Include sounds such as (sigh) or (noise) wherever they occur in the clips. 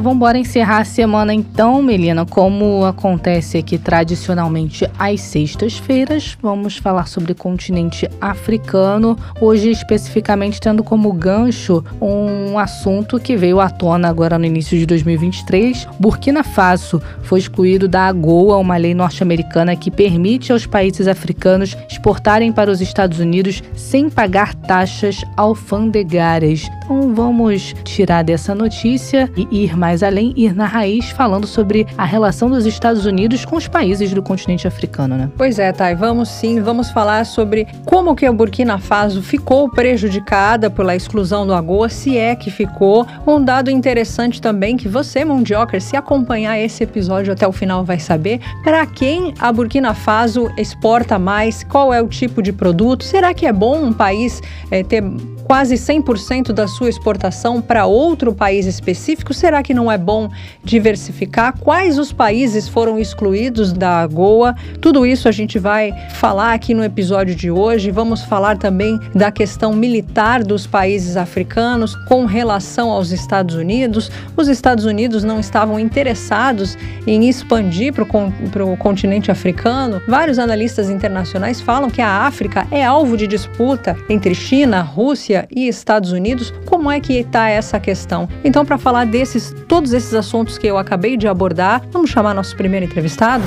Vamos embora encerrar a semana então, Melina. Como acontece aqui tradicionalmente às sextas-feiras, vamos falar sobre continente africano. Hoje, especificamente, tendo como gancho um assunto que veio à tona agora no início de 2023. Burkina Faso foi excluído da AGOA, uma lei norte-americana que permite aos países africanos exportarem para os Estados Unidos sem pagar taxas alfandegárias. Então, vamos tirar dessa notícia e ir mais mais além, ir na raiz falando sobre a relação dos Estados Unidos com os países do continente africano, né? Pois é, Thay, vamos sim, vamos falar sobre como que a Burkina Faso ficou prejudicada pela exclusão do AGOA, se é que ficou. Um dado interessante também que você, Mundioker, se acompanhar esse episódio até o final vai saber, para quem a Burkina Faso exporta mais, qual é o tipo de produto, será que é bom um país é, ter quase 100% da sua exportação para outro país específico? Será que não é bom diversificar? Quais os países foram excluídos da AGOA? Tudo isso a gente vai falar aqui no episódio de hoje. Vamos falar também da questão militar dos países africanos com relação aos Estados Unidos. Os Estados Unidos não estavam interessados em expandir para o continente africano. Vários analistas internacionais falam que a África é alvo de disputa entre China, Rússia, e Estados Unidos, como é que está essa questão? Então, para falar desses, todos esses assuntos que eu acabei de abordar, vamos chamar nosso primeiro entrevistado?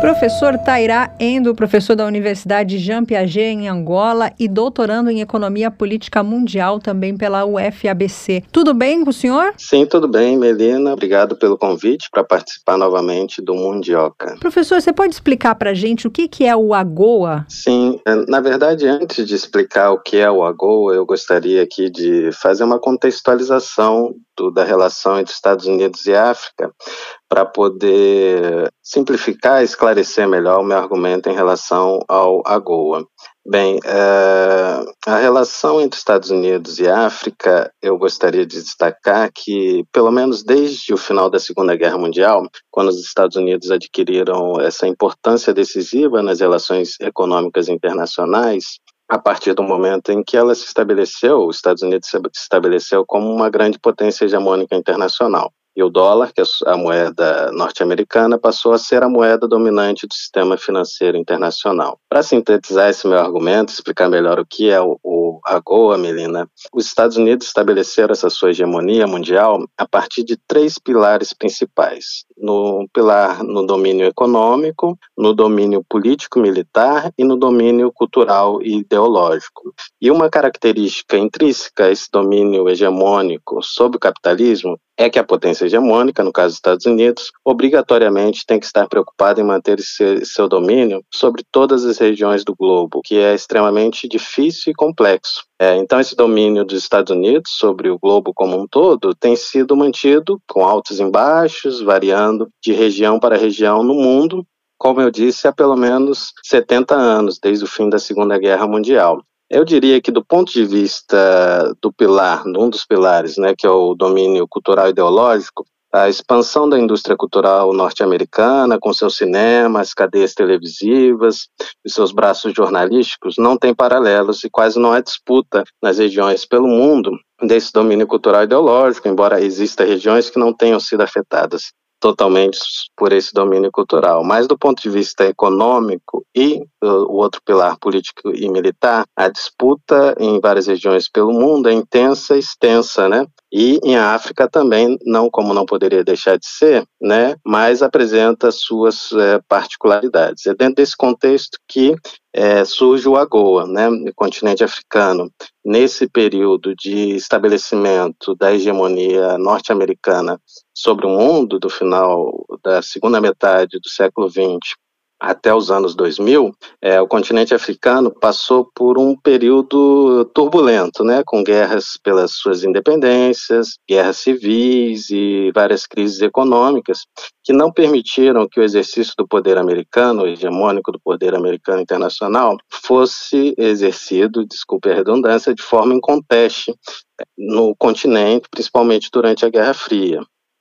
Professor Tairá Endo, professor da Universidade Jean Piaget em Angola e doutorando em Economia Política Mundial também pela UFABC. Tudo bem com o senhor? Sim, tudo bem, Melina. Obrigado pelo convite para participar novamente do Mundioca. Professor, você pode explicar para a gente o que, que é o AGOA? Sim, é, na verdade, antes de explicar o que é o AGOA, eu gostaria aqui de fazer uma contextualização do, da relação entre Estados Unidos e África para poder simplificar e esclarecer melhor o meu argumento em relação ao AGOA. Bem, é, a relação entre Estados Unidos e África, eu gostaria de destacar que, pelo menos desde o final da Segunda Guerra Mundial, quando os Estados Unidos adquiriram essa importância decisiva nas relações econômicas internacionais, a partir do momento em que ela se estabeleceu, os Estados Unidos se estabeleceu como uma grande potência hegemônica internacional. E o dólar, que é a moeda norte-americana, passou a ser a moeda dominante do sistema financeiro internacional. Para sintetizar esse meu argumento, explicar melhor o que é o, o AGOA, Melina, os Estados Unidos estabeleceram essa sua hegemonia mundial a partir de três pilares principais. No pilar no domínio econômico, no domínio político-militar e no domínio cultural e ideológico. E uma característica intrínseca a esse domínio hegemônico sobre o capitalismo é que a potência hegemônica, no caso dos Estados Unidos, obrigatoriamente tem que estar preocupada em manter seu domínio sobre todas as regiões do globo, que é extremamente difícil e complexo. É, então, esse domínio dos Estados Unidos sobre o globo como um todo tem sido mantido com altos e baixos, variando de região para região no mundo, como eu disse, há pelo menos 70 anos, desde o fim da Segunda Guerra Mundial. Eu diria que do ponto de vista do pilar, um dos pilares, né, que é o domínio cultural ideológico, a expansão da indústria cultural norte-americana, com seus cinemas, cadeias televisivas e seus braços jornalísticos, não tem paralelos e quase não há disputa nas regiões pelo mundo desse domínio cultural ideológico, embora exista regiões que não tenham sido afetadas totalmente por esse domínio cultural. Mas do ponto de vista econômico e o outro pilar político e militar, a disputa em várias regiões pelo mundo é intensa e extensa, né? E em África também, não como não poderia deixar de ser, né? Mas apresenta suas é, particularidades. É dentro desse contexto que é, surge o AGOA, né, continente africano. Nesse período de estabelecimento da hegemonia norte-americana sobre o mundo, do final da segunda metade do século XX até os anos 2000, é, o continente africano passou por um período turbulento, né, com guerras pelas suas independências, guerras civis e várias crises econômicas que não permitiram que o exercício do poder americano, hegemônico do poder americano internacional, fosse exercido, desculpe a redundância, de forma inconteste no continente, principalmente durante a Guerra Fria.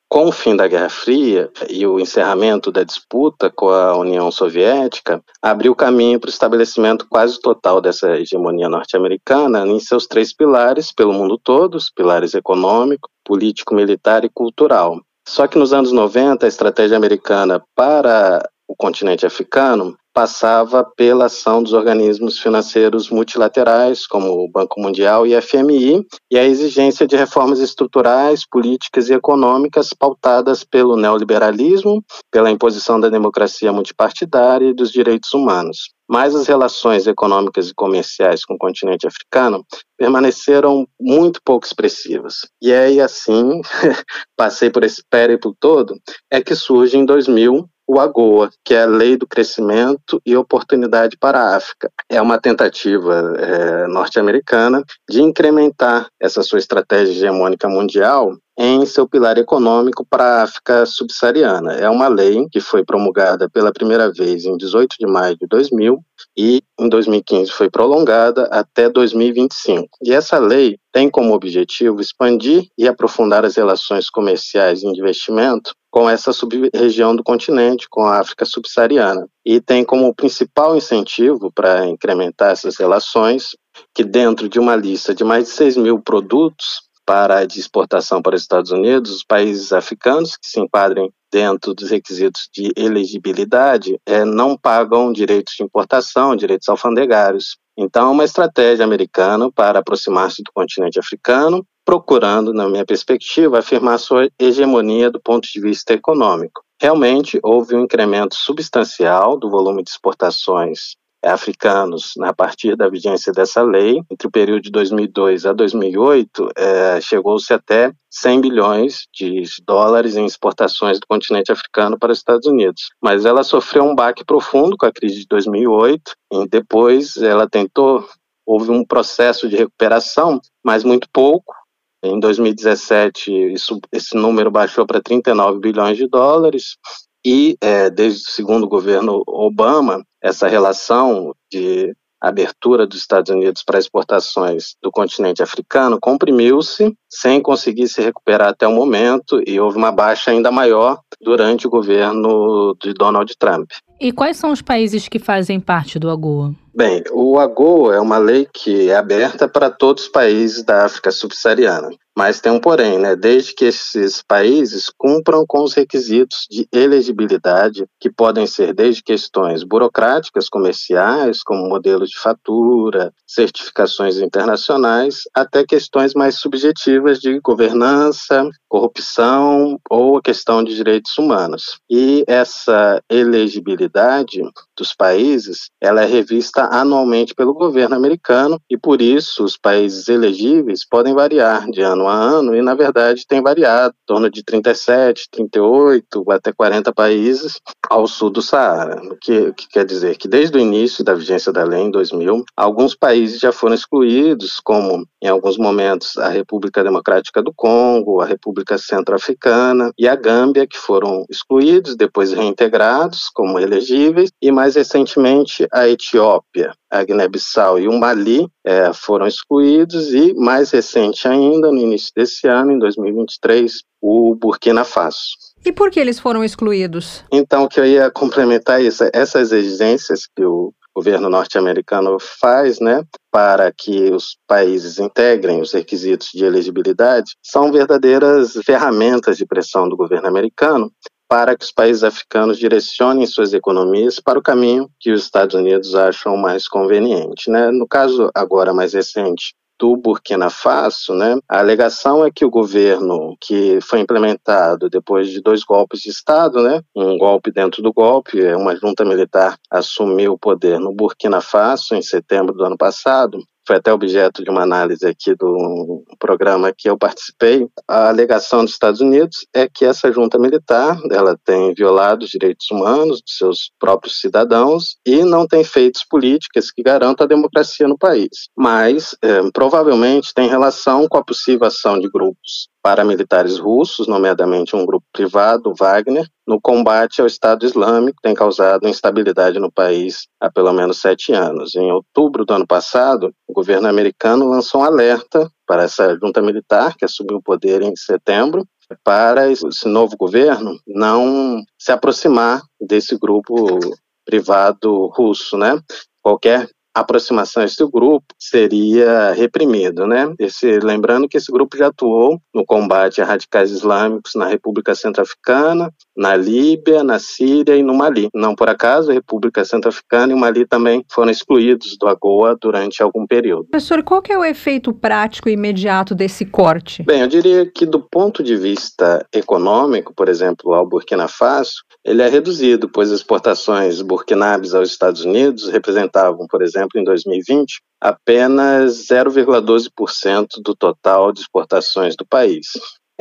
Com o fim da Guerra Fria e o encerramento da disputa com a União Soviética, abriu caminho para o estabelecimento quase total dessa hegemonia norte-americana em seus três pilares pelo mundo todo, os pilares econômico, político, militar e cultural. Só que nos anos 90, a estratégia americana para o continente africano passava pela ação dos organismos financeiros multilaterais, como o Banco Mundial e a FMI, e a exigência de reformas estruturais, políticas e econômicas pautadas pelo neoliberalismo, pela imposição da democracia multipartidária e dos direitos humanos. Mas as relações econômicas e comerciais com o continente africano permaneceram muito pouco expressivas. E aí, assim, (laughs) passei por esse périplo todo, é que surge em 2000 o AGOA, que é a Lei do Crescimento e Oportunidade para a África. É uma tentativa é, norte-americana de incrementar essa sua estratégia hegemônica mundial em seu pilar econômico para a África subsaariana. É uma lei que foi promulgada pela primeira vez em 18 de maio de 2000 e em 2015 foi prolongada até 2025. E essa lei tem como objetivo expandir e aprofundar as relações comerciais e investimento com essa sub-região do continente, com a África subsaariana. E tem como principal incentivo para incrementar essas relações que dentro de uma lista de mais de 6 mil produtos para de exportação para os Estados Unidos, os países africanos que se enquadrem dentro dos requisitos de elegibilidade é, não pagam direitos de importação, direitos alfandegários. Então, é uma estratégia americana para aproximar-se do continente africano, procurando, na minha perspectiva, afirmar sua hegemonia do ponto de vista econômico. Realmente, houve um incremento substancial do volume de exportações africanos, né, a partir da vigência dessa lei, entre o período de 2002 a 2008, é, chegou-se até 100 bilhões de dólares em exportações do continente africano para os Estados Unidos. Mas ela sofreu um baque profundo com a crise de 2008 e depois ela tentou, houve um processo de recuperação, mas muito pouco. Em 2017, isso, esse número baixou para 39 bilhões de dólares. E é, desde o segundo governo Obama, essa relação de abertura dos Estados Unidos para exportações do continente africano comprimiu-se sem conseguir se recuperar até o momento e houve uma baixa ainda maior durante o governo de Donald Trump. E quais são os países que fazem parte do AGOA? Bem, o AGOA é uma lei que é aberta para todos os países da África subsaariana. Mas tem um porém, né? Desde que esses países cumpram com os requisitos de elegibilidade, que podem ser desde questões burocráticas, comerciais, como modelos de fatura, certificações internacionais, até questões mais subjetivas de governança, corrupção ou a questão de direitos humanos. E essa elegibilidade dos países, ela é revista anualmente pelo governo americano e por isso os países elegíveis podem variar de ano ano e na verdade tem variado, em torno de 37, 38 até 40 países ao sul do Saara. O que, que quer dizer que desde o início da vigência da lei em 2000, alguns países já foram excluídos, como em alguns momentos a República Democrática do Congo, a República Centro-Africana e a Gâmbia, que foram excluídos, depois reintegrados como elegíveis, e mais recentemente a Etiópia, a Guiné-Bissau e o Mali é, foram excluídos, e mais recente ainda, no início desse ano, em 2023, o Burkina Faso. E por que eles foram excluídos? Então, que eu ia complementar isso, essas exigências que o governo norte-americano faz, né, para que os países integrem os requisitos de elegibilidade, são verdadeiras ferramentas de pressão do governo americano para que os países africanos direcionem suas economias para o caminho que os Estados Unidos acham mais conveniente. Né? No caso agora mais recente do Burkina Faso, né, a alegação é que o governo que foi implementado depois de dois golpes de Estado, né, um golpe dentro do golpe, uma junta militar assumiu o poder no Burkina Faso em setembro do ano passado, foi até objeto de uma análise aqui do programa que eu participei, a alegação dos Estados Unidos é que essa junta militar, ela tem violado os direitos humanos de seus próprios cidadãos e não tem feito políticas que garantam a democracia no país. Mas, é, provavelmente, tem relação com a possível ação de grupos paramilitares russos, nomeadamente um grupo privado, Wagner, no combate ao Estado Islâmico, que tem causado instabilidade no país há pelo menos sete anos. Em outubro do ano passado, o governo americano lançou um alerta para essa junta militar, que assumiu o poder em setembro, para esse novo governo não se aproximar desse grupo privado russo, né? Qualquer aproximação a esse grupo seria reprimido, né? Esse, lembrando que esse grupo já atuou no combate a radicais islâmicos na República Centro-Africana, na Líbia, na Síria e no Mali. Não por acaso, a República Centro-Africana e o Mali também foram excluídos do AGOA durante algum período. Professor, qual é o efeito prático e imediato desse corte? Bem, eu diria que do ponto de vista econômico, por exemplo, ao Burkina Faso, ele é reduzido, pois as exportações burkinabes aos Estados Unidos representavam, por exemplo, em 2020, apenas 0,12% do total de exportações do país.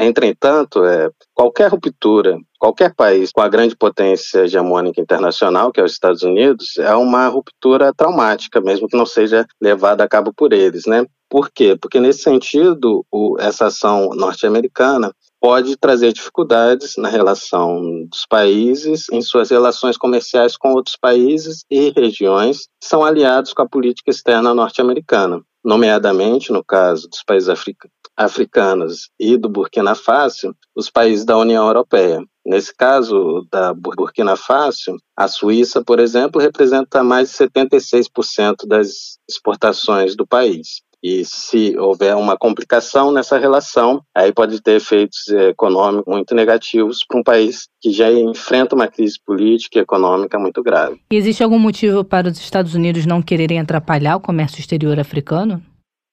Entretanto, é, qualquer ruptura, qualquer país com a grande potência hegemônica internacional, que é os Estados Unidos, é uma ruptura traumática, mesmo que não seja levada a cabo por eles, né? Por quê? Porque, nesse sentido, o, essa ação norte-americana pode trazer dificuldades na relação dos países, em suas relações comerciais com outros países e regiões que são aliados com a política externa norte-americana, nomeadamente, no caso dos países africanos e do Burkina Faso, os países da União Europeia. Nesse caso da Burkina Faso, a Suíça, por exemplo, representa mais de 76% das exportações do país. E se houver uma complicação nessa relação, aí pode ter efeitos econômicos muito negativos para um país que já enfrenta uma crise política e econômica muito grave. E existe algum motivo para os Estados Unidos não quererem atrapalhar o comércio exterior africano?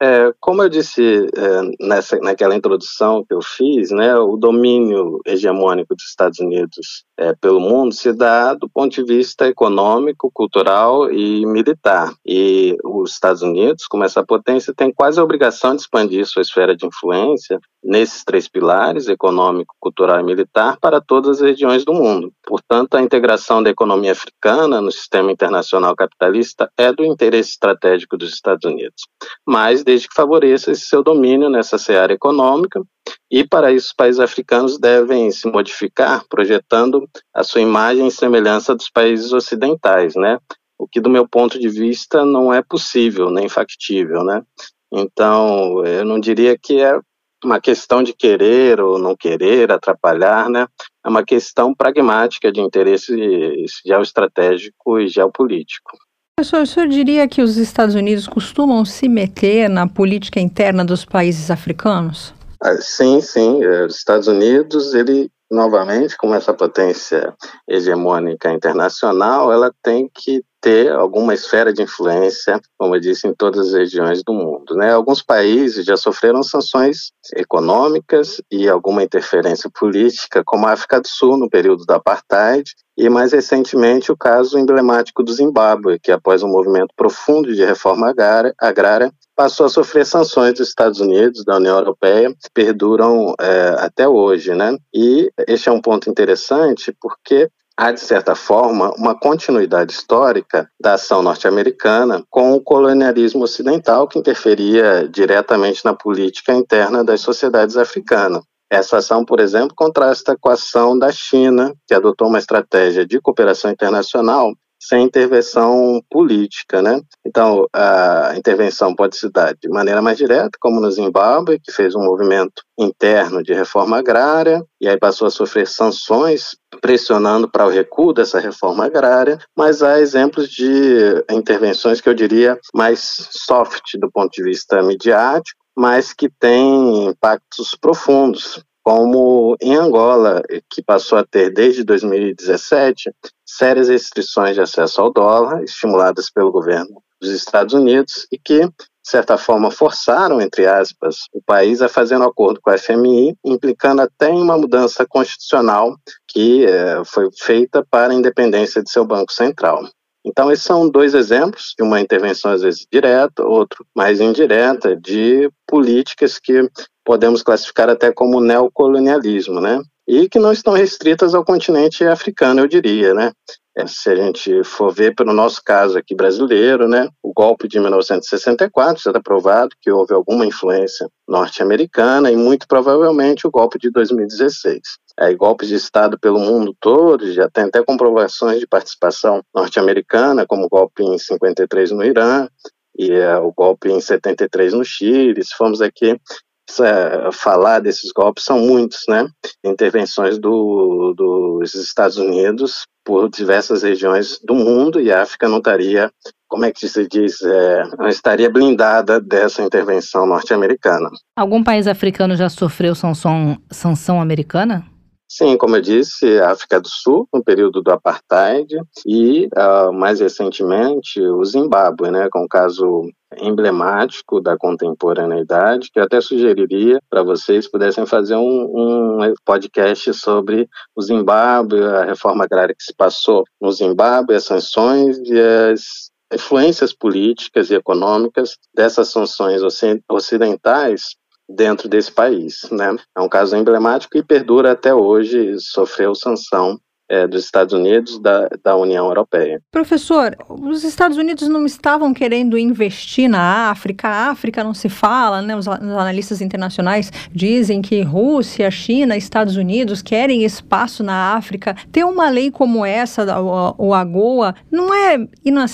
É, como eu disse é, nessa, naquela introdução que eu fiz, né, o domínio hegemônico dos Estados Unidos é, pelo mundo se dá do ponto de vista econômico, cultural e militar. E os Estados Unidos, como essa potência, tem quase a obrigação de expandir sua esfera de influência nesses três pilares, econômico, cultural e militar, para todas as regiões do mundo. Portanto, a integração da economia africana no sistema internacional capitalista é do interesse estratégico dos Estados Unidos. Mas desde que favoreça esse seu domínio nessa seara econômica, e para isso os países africanos devem se modificar, projetando a sua imagem e semelhança dos países ocidentais, né? O que do meu ponto de vista não é possível, nem factível, né? Então, eu não diria que é uma questão de querer ou não querer, atrapalhar, né? É uma questão pragmática de interesse geoestratégico e geopolítico. Professor, o senhor diria que os Estados Unidos costumam se meter na política interna dos países africanos? Ah, sim, sim. É, os Estados Unidos, ele novamente, como essa potência hegemônica internacional, ela tem que ter alguma esfera de influência, como eu disse, em todas as regiões do mundo. Né? Alguns países já sofreram sanções econômicas e alguma interferência política, como a África do Sul no período do apartheid, e mais recentemente o caso emblemático do Zimbábue, que após um movimento profundo de reforma agrária, passou a sofrer sanções dos Estados Unidos, da União Europeia, que perduram é, até hoje. Né? E este é um ponto interessante porque há, de certa forma, uma continuidade histórica da ação norte-americana com o colonialismo ocidental que interferia diretamente na política interna das sociedades africanas. Essa ação, por exemplo, contrasta com a ação da China, que adotou uma estratégia de cooperação internacional sem intervenção política, né? Então, a intervenção pode se dar de maneira mais direta, como no Zimbábue, que fez um movimento interno de reforma agrária e aí passou a sofrer sanções pressionando para o recuo dessa reforma agrária, mas há exemplos de intervenções que eu diria mais soft do ponto de vista midiático, mas que têm impactos profundos como em Angola, que passou a ter desde 2017 sérias restrições de acesso ao dólar, estimuladas pelo governo dos Estados Unidos, e que, de certa forma, forçaram, entre aspas, o país a fazer um acordo com a FMI, implicando até em uma mudança constitucional que eh, foi feita para a independência de seu Banco Central. Então, esses são dois exemplos de uma intervenção, às vezes, direta, outro mais indireta, de políticas que podemos classificar até como neocolonialismo, né? E que não estão restritas ao continente africano, eu diria, né? É, se a gente for ver pelo nosso caso aqui brasileiro, né, o golpe de 1964 já está provado que houve alguma influência norte-americana e muito provavelmente o golpe de 2016. É, golpes de Estado pelo mundo todo, já tem até comprovações de participação norte-americana, como o golpe em 53 no Irã, e é, o golpe em 73 no Chile. Se formos aqui falar desses golpes, são muitos, né? Intervenções do, dos Estados Unidos por diversas regiões do mundo e a África não estaria, como é que se diz, é, não estaria blindada dessa intervenção norte-americana. Algum país africano já sofreu sanção, sanção americana? Sim, como eu disse, África do Sul, no período do apartheid, e uh, mais recentemente o Zimbábue, né, com o caso emblemático da contemporaneidade, que eu até sugeriria para vocês pudessem fazer um, um, podcast sobre o Zimbábue, a reforma agrária que se passou no Zimbábue, as sanções e as influências políticas e econômicas dessas sanções ocidentais dentro desse país. Né? É um caso emblemático e perdura até hoje, sofreu sanção é, dos Estados Unidos, da, da União Europeia. Professor, os Estados Unidos não estavam querendo investir na África, a África não se fala, né? Os, os analistas internacionais dizem que Rússia, China, Estados Unidos querem espaço na África. Ter uma lei como essa, o, o AGOA, não é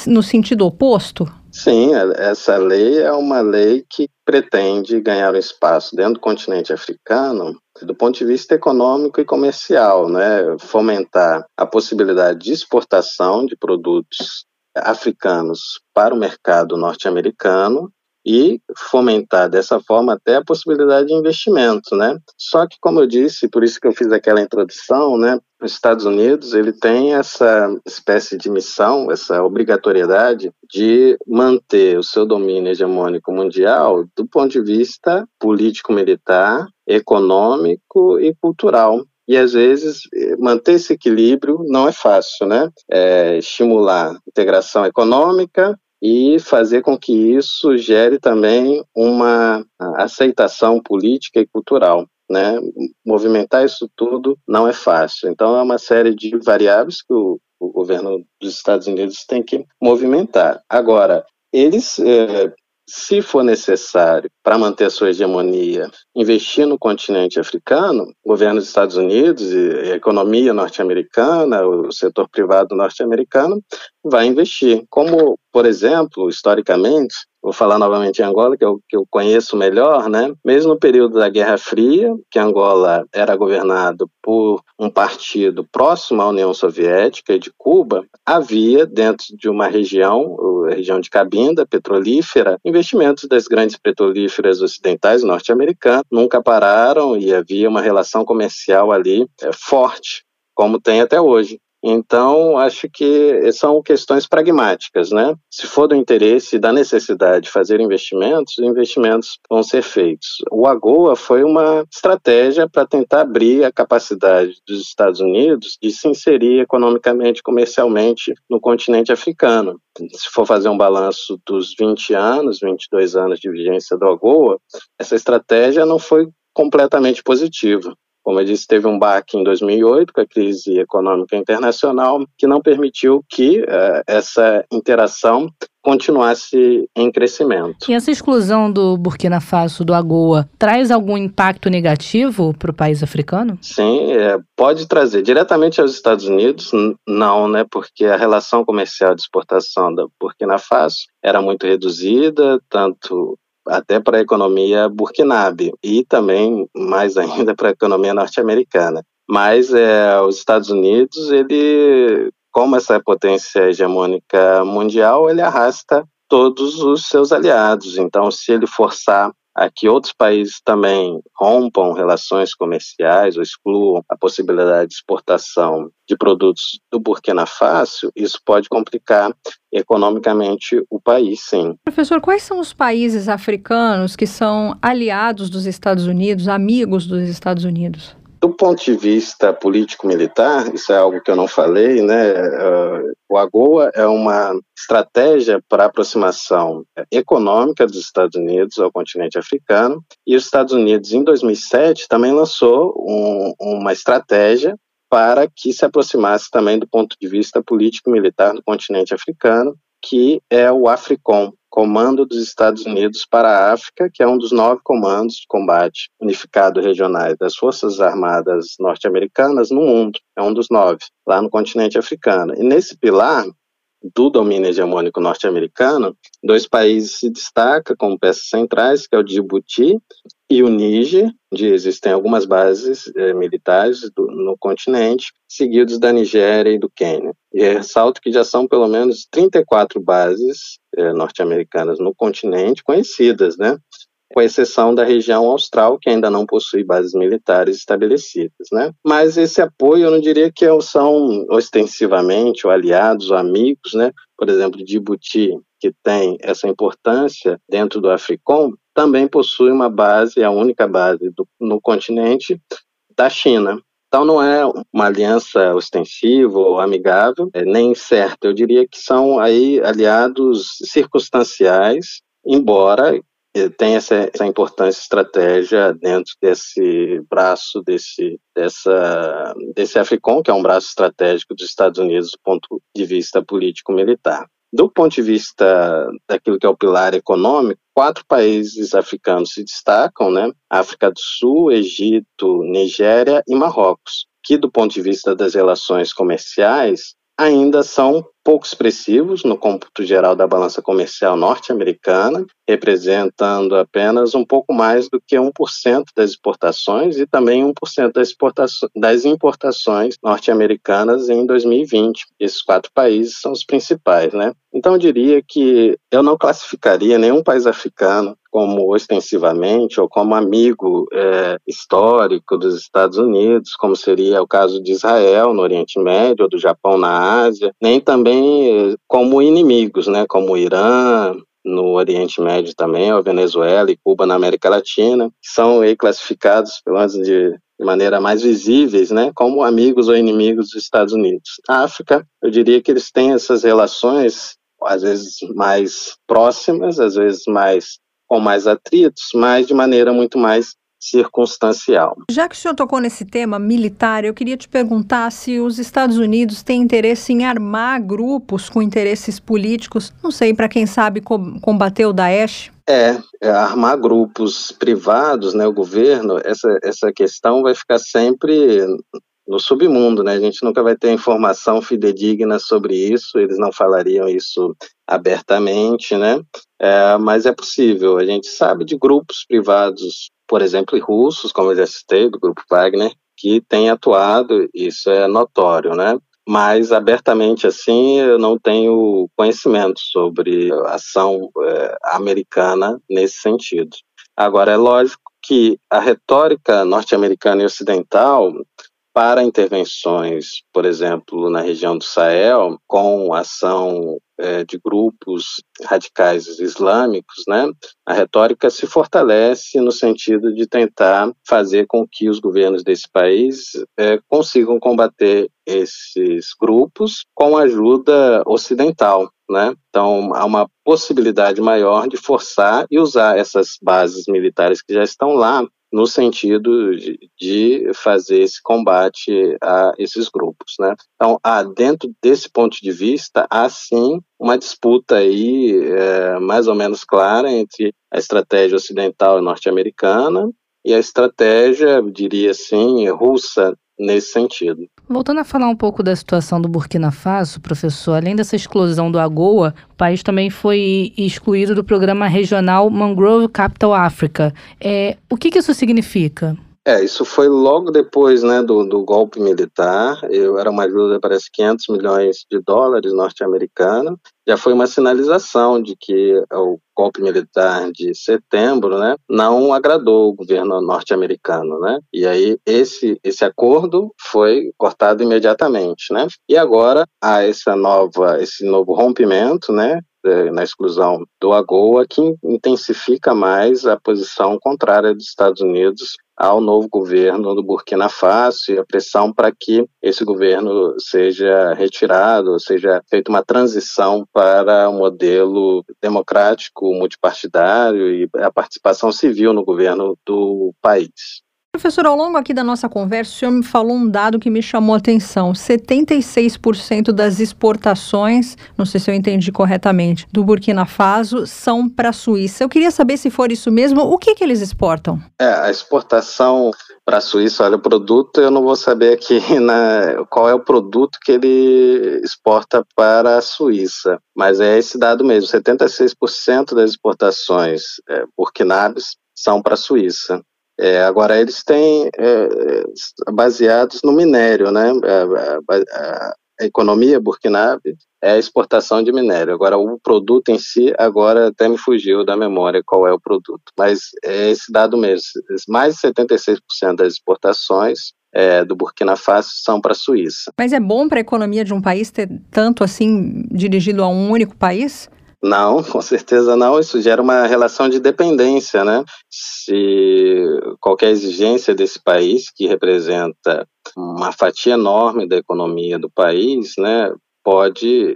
no sentido oposto? Sim, essa lei é uma lei que pretende ganhar um espaço dentro do continente africano do ponto de vista econômico e comercial, né? fomentar a possibilidade de exportação de produtos africanos para o mercado norte-americano e fomentar dessa forma até a possibilidade de investimento, né? Só que, como eu disse, por isso que eu fiz aquela introdução, né? Os Estados Unidos ele tem essa espécie de missão, essa obrigatoriedade de manter o seu domínio hegemônico mundial do ponto de vista político-militar, econômico e cultural. E às vezes manter esse equilíbrio não é fácil, né? É, estimular integração econômica, e fazer com que isso gere também uma aceitação política e cultural. Né? Movimentar isso tudo não é fácil. Então, é uma série de variáveis que o, o governo dos Estados Unidos tem que movimentar. Agora, eles é, se for necessário, para manter a sua hegemonia, investir no continente africano, o governo dos Estados Unidos e a economia norte-americana, o setor privado norte-americano, vai investir. Como, por exemplo, historicamente, vou falar novamente em Angola, que eu, que eu conheço melhor, né? Mesmo no período da Guerra Fria, que Angola era governado por um partido próximo à União Soviética e de Cuba, havia dentro de uma região, a região de Cabinda, petrolífera, investimentos das grandes petrolíferas ocidentais norte-americanas nunca pararam e havia uma relação comercial ali é, forte, como tem até hoje. Então, acho que são questões pragmáticas, né? Se for do interesse e da necessidade de fazer investimentos, investimentos vão ser feitos. O AGOA foi uma estratégia para tentar abrir a capacidade dos Estados Unidos de se inserir economicamente, comercialmente no continente africano. Se for fazer um balanço dos 20 anos, 22 anos de vigência do AGOA, essa estratégia não foi completamente positiva. Como eu disse, teve um baque em 2008 com a crise econômica internacional que não permitiu que uh, essa interação continuasse em crescimento. E essa exclusão do Burkina Faso do AGOA traz algum impacto negativo para o país africano? Sim, é, pode trazer. Diretamente aos Estados Unidos, não, né? Porque a relação comercial de exportação da Burkina Faso era muito reduzida, tanto até para a economia burkinabe e também mais ainda (laughs) para a economia norte-americana. Mas é, os Estados Unidos, ele, como essa potência hegemônica mundial, ele arrasta todos os seus aliados. Então, se ele forçar a que outros países também rompam relações comerciais ou excluam a possibilidade de exportação de produtos do Burkina Faso, isso pode complicar economicamente o país, sim. Professor, quais são os países africanos que são aliados dos Estados Unidos, amigos dos Estados Unidos? Do ponto de vista político-militar, isso é algo que eu não falei, né? Uh, o AGOA é uma estratégia para aproximação econômica dos Estados Unidos ao continente africano, e os Estados Unidos, em 2007, também lançou um, uma estratégia para que se aproximasse também do ponto de vista político-militar do continente africano, que é o AFRICOM, Comando dos Estados Unidos para a África, que é um dos nove comandos de combate unificado regionais das Forças Armadas norte-americanas no mundo. É um dos nove, lá no continente africano. E nesse pilar, do domínio hegemônico norte-americano, dois países se destacam como peças centrais, que é o Djibouti e o Níger, onde existem algumas bases eh, militares do, no continente, seguidos da Nigéria e do Quênia. E ressalto que já são pelo menos 34 bases eh, norte-americanas no continente conhecidas, né? Com exceção da região austral, que ainda não possui bases militares estabelecidas. Né? Mas esse apoio, eu não diria que são ostensivamente ou aliados ou amigos, né? por exemplo, Djibouti, que tem essa importância dentro do Africom, também possui uma base, a única base do, no continente, da China. Então não é uma aliança ostensiva ou amigável, é, nem certa. Eu diria que são aí aliados circunstanciais, embora tem essa, essa importância estratégia dentro desse braço desse dessa desse Africom que é um braço estratégico dos Estados Unidos do ponto de vista político militar do ponto de vista daquilo que é o pilar econômico quatro países africanos se destacam né? África do Sul Egito Nigéria e Marrocos que do ponto de vista das relações comerciais ainda são pouco expressivos no cômputo geral da balança comercial norte-americana, representando apenas um pouco mais do que 1% das exportações e também 1% das, das importações norte-americanas em 2020. Esses quatro países são os principais, né? Então eu diria que eu não classificaria nenhum país africano como ostensivamente ou como amigo é, histórico dos Estados Unidos, como seria o caso de Israel no Oriente Médio ou do Japão na Ásia, nem também como inimigos, né, como o Irã, no Oriente Médio também, a Venezuela e Cuba na América Latina, que são classificados, pelo menos de, maneira mais visíveis, né, como amigos ou inimigos dos Estados Unidos. África, eu diria que eles têm essas relações às vezes mais próximas, às vezes mais com mais atritos, mas de maneira muito mais circunstancial. Já que o senhor tocou nesse tema militar, eu queria te perguntar se os Estados Unidos têm interesse em armar grupos com interesses políticos, não sei, para quem sabe combater o Daesh? É, é, armar grupos privados, né, o governo, essa, essa questão vai ficar sempre no submundo, né? A gente nunca vai ter informação fidedigna sobre isso, eles não falariam isso abertamente, né? É, mas é possível. A gente sabe de grupos privados, por exemplo, russos, como eu já citei, do grupo Wagner, que têm atuado, isso é notório, né? Mas abertamente assim, eu não tenho conhecimento sobre a ação é, americana nesse sentido. Agora, é lógico que a retórica norte-americana e ocidental para intervenções, por exemplo, na região do Sahel, com ação é, de grupos radicais islâmicos, né, a retórica se fortalece no sentido de tentar fazer com que os governos desse país é, consigam combater esses grupos com ajuda ocidental. Né? Então, há uma possibilidade maior de forçar e usar essas bases militares que já estão lá no sentido de, fazer esse combate a esses grupos, né? Então, há, dentro desse ponto de vista, há sim uma disputa aí é, mais ou menos clara entre a estratégia ocidental e norte-americana e a estratégia, diria assim, russa nesse sentido. Voltando a falar um pouco da situação do Burkina Faso, professor, além dessa exclusão do AGOA, o país também foi excluído do programa regional Mangrove Capital Africa. É, o que, que isso significa? É, isso foi logo depois né, do, do golpe militar. Eu, era uma ajuda, parece, 500 milhões de dólares norte-americana. Já foi uma sinalização de que o golpe militar de setembro né, não agradou o governo norte-americano. Né? E aí esse, esse acordo foi cortado imediatamente. Né? E agora há essa nova, esse novo rompimento né, é, na exclusão do AGOA, que intensifica mais a posição contrária dos Estados Unidos ao novo governo do Burkina Faso e a pressão para que esse governo seja retirado, seja feita uma transição para um modelo democrático, multipartidário e a participação civil no governo do país. Professor, ao longo aqui da nossa conversa, o senhor me falou um dado que me chamou a atenção: 76% das exportações, não sei se eu entendi corretamente, do Burkina Faso são para a Suíça. Eu queria saber se for isso mesmo, o que, que eles exportam? É, a exportação para a Suíça, olha, o produto, eu não vou saber aqui (laughs) na, qual é o produto que ele exporta para a Suíça, mas é esse dado mesmo: 76% das exportações é, burkinabes são para a Suíça. É, agora, eles têm é, baseados no minério, né? A, a, a economia burkinabe é a exportação de minério. Agora, o produto em si, agora até me fugiu da memória qual é o produto. Mas é esse dado mesmo: mais de 76% das exportações é, do Burkina Faso são para a Suíça. Mas é bom para a economia de um país ter tanto assim dirigido a um único país? Não, (laughs) com certeza não. Isso gera uma relação de dependência, né? Se qualquer exigência desse país, que representa uma fatia enorme da economia do país, né, pode,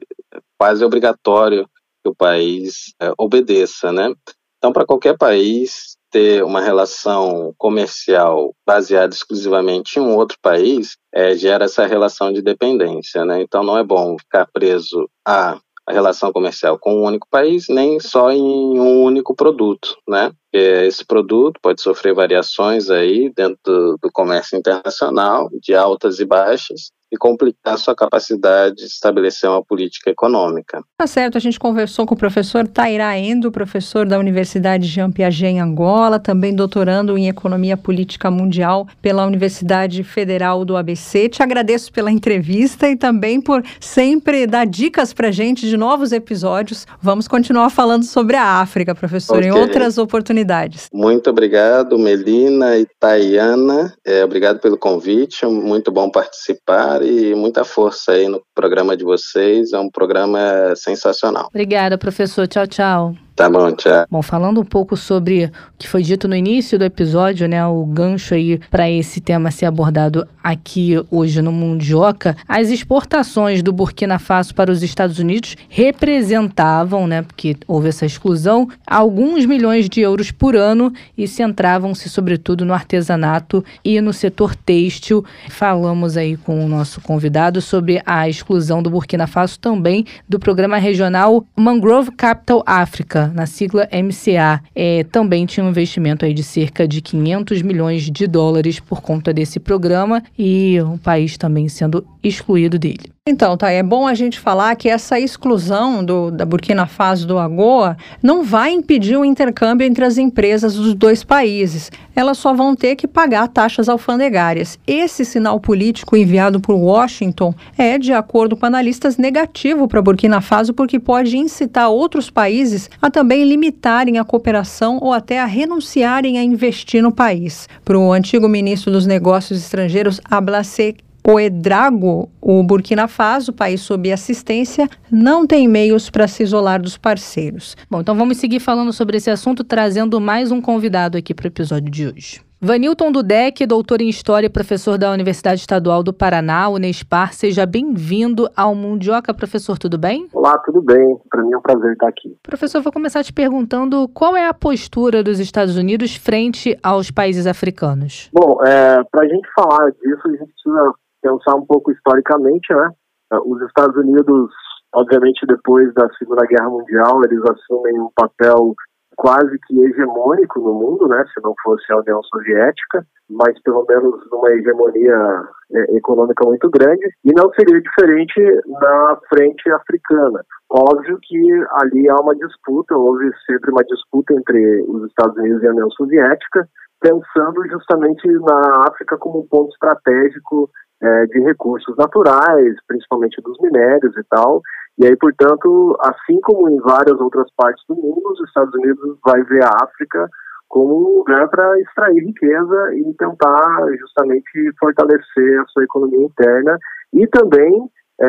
quase obrigatório que o país é, obedeça, né? Então, para qualquer país ter uma relação comercial baseada exclusivamente em um outro país, é, gera essa relação de dependência, né? Então, não é bom ficar preso a a relação comercial com um único país, nem só em um único produto, né? Esse produto pode sofrer variações aí dentro do, do comércio internacional, de altas e baixas, e complicar sua capacidade de estabelecer uma política econômica. Tá certo, a gente conversou com o professor Tairá Endo, professor da Universidade Jean Piaget em Angola, também doutorando em Economia Política Mundial pela Universidade Federal do ABC. Te agradeço pela entrevista e também por sempre dar dicas para gente de novos episódios. Vamos continuar falando sobre a África, professor, okay. em outras oportunidades. Muito obrigado, Melina e Tayana. É, obrigado pelo convite, muito bom participar e muita força aí no programa de vocês. É um programa sensacional. Obrigada, professor. Tchau, tchau. Tá bom, tchau. Bom, falando um pouco sobre o que foi dito no início do episódio, né, o gancho aí para esse tema ser abordado aqui hoje no Mundioca, as exportações do Burkina Faso para os Estados Unidos representavam, né, porque houve essa exclusão, alguns milhões de euros por ano e centravam-se sobretudo no artesanato e no setor têxtil. Falamos aí com o nosso convidado sobre a exclusão do Burkina Faso também do programa regional Mangrove Capital África na sigla MCA, é, também tinha um investimento aí de cerca de 500 milhões de dólares por conta desse programa e o país também sendo excluído dele. Então, tá, é bom a gente falar que essa exclusão do, da Burkina Faso do AGOA não vai impedir o intercâmbio entre as empresas dos dois países. Elas só vão ter que pagar taxas alfandegárias. Esse sinal político enviado por Washington é, de acordo com analistas, negativo para Burkina Faso porque pode incitar outros países a também limitarem a cooperação ou até a renunciarem a investir no país. Para o antigo ministro dos Negócios Estrangeiros, Ablacé Ouedraogo, o Burkina Faso, país sob assistência, não tem meios para se isolar dos parceiros. Bom, então vamos seguir falando sobre esse assunto, trazendo mais um convidado aqui para o episódio de hoje. Vanilton Dudek, doutor em História e professor da Universidade Estadual do Paraná, Unespar, seja bem-vindo ao Mundioca. Professor, tudo bem? Olá, tudo bem. Para mim é um prazer estar aqui. Professor, vou começar te perguntando qual é a postura dos Estados Unidos frente aos países africanos? Bom, é, para a gente falar disso, a gente precisa pensar um pouco historicamente, né? Eh, os Estados Unidos, obviamente, depois da Segunda Guerra Mundial, eles assumem um papel quase que hegemônico no mundo, né? Se não fosse a União Soviética, mas pelo menos numa hegemonia é, econômica muito grande. E não seria diferente na frente africana. Óbvio que ali há uma disputa, houve sempre uma disputa entre os Estados Unidos e a União Soviética, pensando justamente na África como um ponto estratégico é, de recursos naturais, principalmente dos minérios e tal. E aí, portanto, assim como em várias outras partes do mundo, os Estados Unidos vai ver a África como um lugar para extrair riqueza e tentar justamente fortalecer a sua economia interna e também é,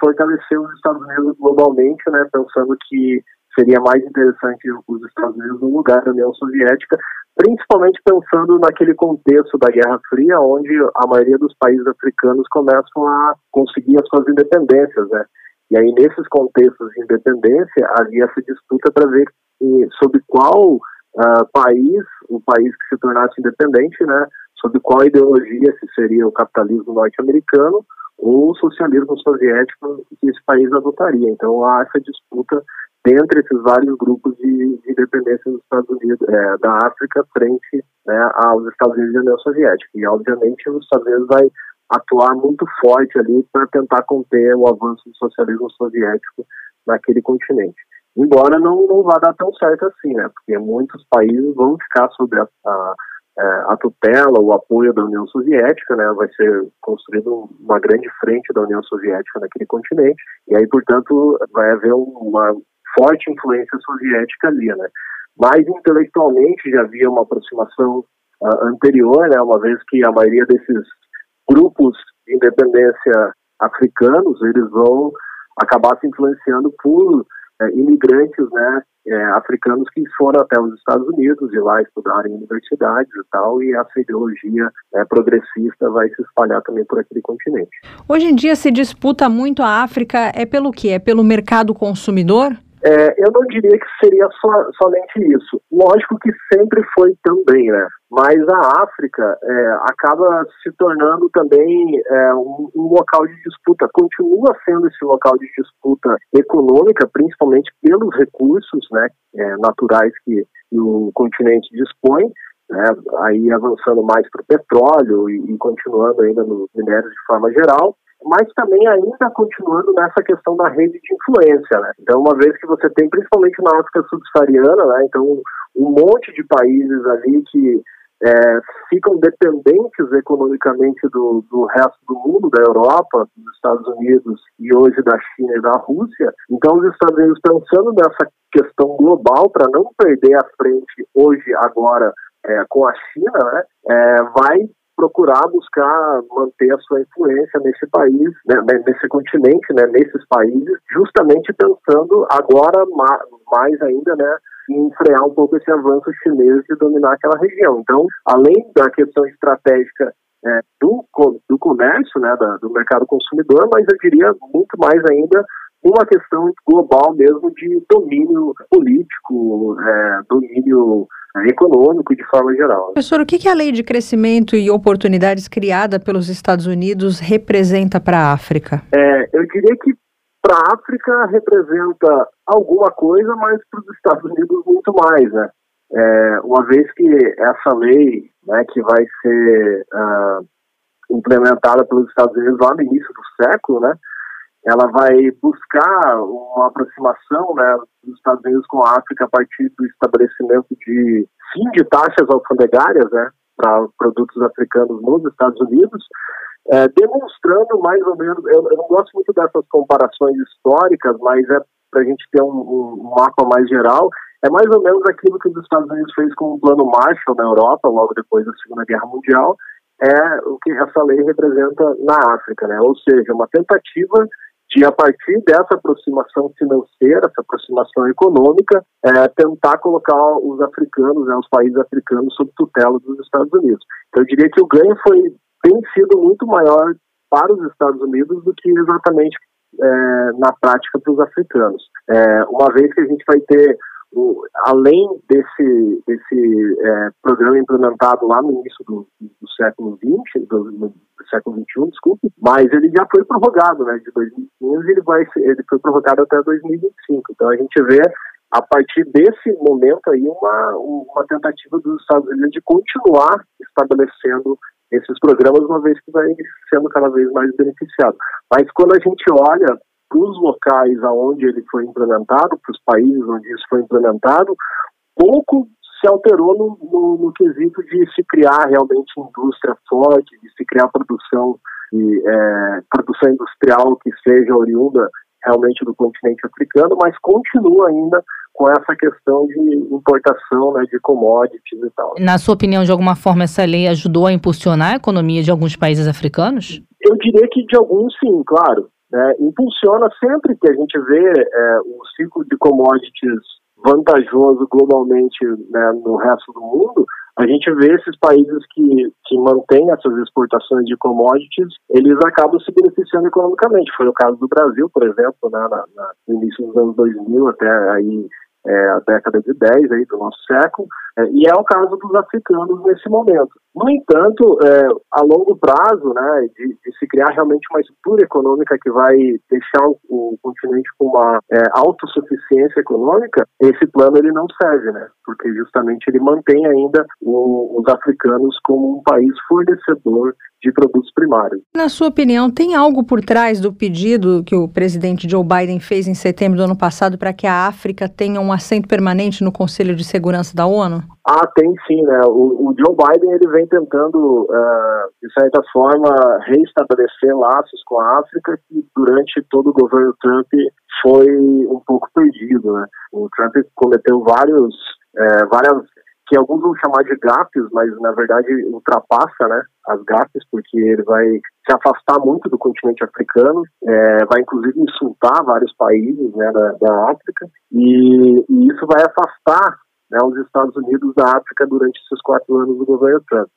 fortalecer os Estados Unidos globalmente, né, pensando que seria mais interessante os Estados Unidos no lugar da União Soviética, principalmente pensando naquele contexto da Guerra Fria, onde a maioria dos países africanos começam a conseguir as suas independências, né? E aí, nesses contextos de independência, havia essa disputa para ver sobre qual uh, país, o país que se tornasse independente, né, sobre qual ideologia, se seria o capitalismo norte-americano ou o socialismo soviético que esse país adotaria. Então há essa disputa dentre esses vários grupos de, de independência dos Estados Unidos, é, da África frente né, aos Estados Unidos e à União Soviética. E obviamente os Estados Unidos vai atuar muito forte ali para tentar conter o avanço do socialismo soviético naquele continente. Embora não, não vá dar tão certo assim, né? Porque muitos países vão ficar sob a, a, é, a tutela, o apoio da União Soviética, né? Vai ser construído uma grande frente da União Soviética naquele continente. E aí, portanto, vai haver uma forte influência soviética ali, né? Mas intelectualmente já havia uma aproximação uh, anterior, né? Uma vez que a maioria desses grupos de independência africanos, eles vão acabar se influenciando por é, imigrantes né, é, africanos que foram até os Estados Unidos e lá estudaram em universidades e tal, e essa ideologia é, progressista vai se espalhar também por aquele continente. Hoje em dia se disputa muito a África, é pelo que? É pelo mercado consumidor? É, eu não diria que seria só, somente isso. Lógico que sempre foi também, né? Mas a África é, acaba se tornando também é, um, um, local de disputa, continua sendo esse local de disputa econômica, principalmente pelos recursos né, é, naturais que o continente dispõe, né, aí avançando mais para o petróleo e, e continuando ainda nos minérios de forma geral mas também ainda continuando nessa questão da rede de influência, né? Então, uma vez que você tem, principalmente na África subsaariana, né? Então, um monte de países ali que é, ficam dependentes economicamente do, do resto do mundo, da Europa, dos Estados Unidos e hoje da China e da Rússia. Então, os Estados Unidos pensando nessa questão global para não perder a frente hoje, agora, é, com a China, né, é, vai procurar buscar manter a sua influência nesse país, né, nesse continente, né, nesses países, justamente pensando agora mais ainda, né, em frear um pouco esse avanço chinês de dominar aquela região. Então, além da questão estratégica é, do, do comércio, né, da, do mercado consumidor, mas eu diria muito mais ainda uma questão global mesmo de domínio político, é, domínio econômico de forma geral. Professor, o que a lei de crescimento e oportunidades criada pelos Estados Unidos representa para a África? É, eu diria que para a África representa alguma coisa, mas para os Estados Unidos muito mais, né? É, uma vez que essa lei, né, que vai ser uh, implementada pelos Estados Unidos lá no início do século, né, ela vai buscar uma aproximação né, dos Estados Unidos com a África a partir do estabelecimento de fim de taxas alfandegárias né, para produtos africanos nos Estados Unidos, é, demonstrando mais ou menos, eu, eu, não gosto muito dessas comparações históricas, mas é para a gente ter um, um, mapa mais geral, é mais ou menos aquilo que os Estados Unidos fez com o Plano Marshall na Europa, logo depois da Segunda Guerra Mundial, é o que essa lei representa na África, né? ou seja, uma tentativa de, a partir dessa aproximação financeira, essa aproximação econômica, é, tentar colocar os africanos, né, os países africanos, sob tutela dos Estados Unidos. Então, eu diria que o ganho foi, tem sido muito maior para os Estados Unidos do que exatamente é, na prática para os africanos. É, uma vez que a gente vai ter o, além desse, desse é, programa implementado lá no início do, do século XX, do, do, século XXI, desculpe, mas ele já foi prorrogado, né? De 2015 ele vai ele foi prorrogado até 2025. Então a gente vê a partir desse momento aí uma, uma tentativa dos Estados Unidos de continuar estabelecendo esses programas, uma vez que vai sendo cada vez mais beneficiado. Mas quando a gente olha para os locais aonde ele foi implementado, para os países onde isso foi implementado, pouco se alterou no, no, no, quesito de se criar realmente indústria forte, de se criar produção, de, é, produção industrial que seja oriunda realmente do continente africano, mas continua ainda com essa questão de importação né, de commodities e tal. Na sua opinião, de alguma forma, essa lei ajudou a impulsionar a economia de alguns países africanos? Eu diria que de alguns sim, claro né, impulsiona sempre que a gente vê é, um ciclo de commodities vantajoso globalmente né, no resto do mundo, a gente vê esses países que, que mantêm essas exportações de commodities, eles acabam se beneficiando economicamente. Foi o caso do Brasil, por exemplo, né, na, na, no início dos anos 2000 até aí é, a década de 10 aí, do nosso século, é, e é o caso dos africanos nesse momento. No entanto, é, a longo prazo, né, de, de, se criar realmente uma estrutura econômica que vai deixar o, o continente com uma é, autossuficiência econômica, esse plano ele não serve, né, porque justamente ele mantém ainda o, os africanos como um país fornecedor de produtos primários. Na sua opinião, tem algo por trás do pedido que o presidente Joe Biden fez em setembro do ano passado para que a África tenha um assento permanente no Conselho de Segurança da ONU? Ah, tem sim, né? O, o Joe Biden ele vem tentando, uh, de certa forma, reestabelecer laços com a África que durante todo o governo Trump foi um pouco perdido, né? O Trump cometeu vários, é, várias que alguns vão chamar de gafes, mas na verdade ultrapassa né, as gafes, porque ele vai se afastar muito do continente africano, é, vai inclusive insultar vários países né, da, da África, e, e, isso vai afastar né, os Estados Unidos da África durante esses quatro anos do governo Trump.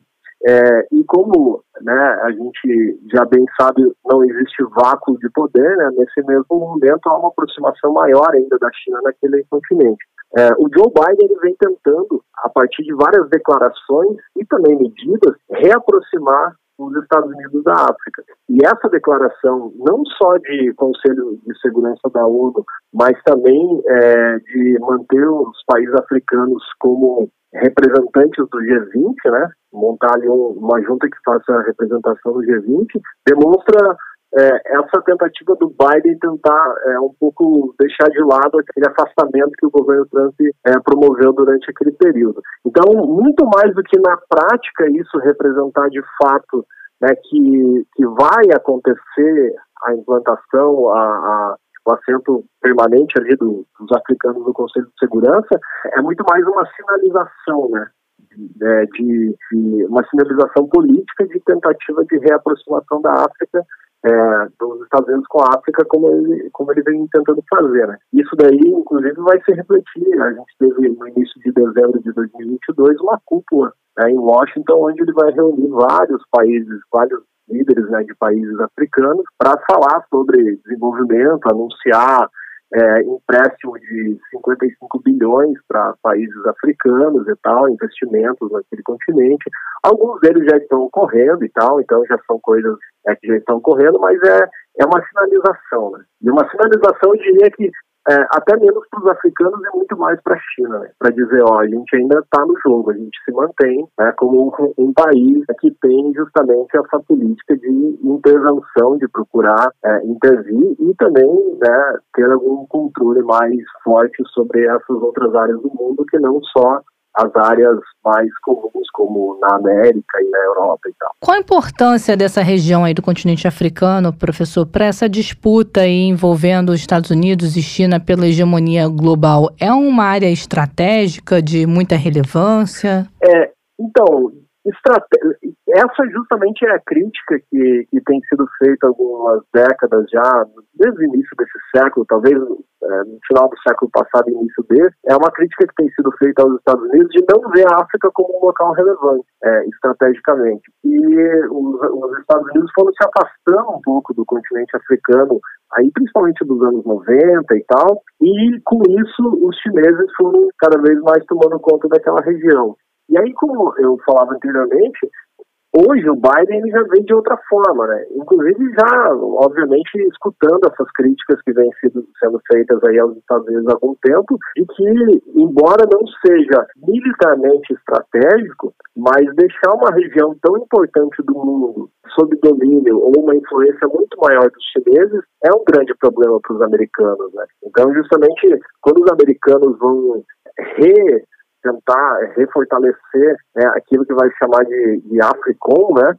É, e como né, a gente já bem sabe, não existe vácuo de poder, né, nesse mesmo momento há uma aproximação maior ainda da China naquele continente. É, o Joe Biden ele vem tentando, a partir de várias declarações e também medidas, reaproximar os Estados Unidos da África. E essa declaração, não só de Conselho de Segurança da ONU, mas também é, de manter os países africanos como representantes do G20, né, montar ali um, uma junta que faça a representação do G20, demonstra é, essa tentativa do Biden tentar é, um pouco deixar de lado aquele afastamento que o governo Trump é, promoveu durante aquele período. Então, muito mais do que na prática isso representar de fato né, que, que vai acontecer a implantação, a, a o assento permanente ali do, dos africanos no Conselho de Segurança, é muito mais uma sinalização, né? De, de, de, uma sinalização política de tentativa de reaproximação da África é, dos Estados Unidos com a África como ele, como ele vem tentando fazer. Né? Isso daí, inclusive, vai se refletir. A gente teve no início de dezembro de 2022 uma cúpula né, em Washington, onde ele vai reunir vários países, vários líderes né, de países africanos para falar sobre desenvolvimento, anunciar é, empréstimo de 55 bilhões para países africanos e tal, investimentos naquele continente. Alguns deles já estão ocorrendo e tal, então já são coisas é, que já estão ocorrendo, mas é, é uma sinalização, né? E uma sinalização, eu diria que é, até menos para os africanos e muito mais para a China, né? para dizer, ó, a gente ainda está no jogo, a gente se mantém né, como um, um, país que tem justamente essa política de intervenção, de procurar é, intervir e também né, ter algum controle mais forte sobre essas outras áreas do mundo que não só as áreas mais comuns, como na América e na Europa e tal. Qual a importância dessa região aí do continente africano, professor, para essa disputa aí envolvendo os Estados Unidos e China pela hegemonia global? É uma área estratégica de muita relevância? É, então, estrate... essa justamente é a crítica que, que tem sido feita algumas décadas já, desde o início desse século, talvez é, no final do século passado início desse, é uma crítica que tem sido feita aos Estados Unidos de não ver a África como um local relevante é, estrategicamente. E os, os, Estados Unidos foram se afastando um pouco do continente africano, aí principalmente dos anos 90 e tal, e com isso os chineses foram cada vez mais tomando conta daquela região. E aí, como eu falava anteriormente, hoje o Biden já vem de outra forma, né? Inclusive já, obviamente, escutando essas críticas que vêm sido, sendo feitas aí aos Estados Unidos há algum tempo, de que, embora não seja militarmente estratégico, mas deixar uma região tão importante do mundo sob domínio ou uma influência muito maior dos chineses é um grande problema para os americanos, né? Então, justamente, quando os americanos vão re tentar refortalecer né, aquilo que vai chamar de, de AFRICOM, né,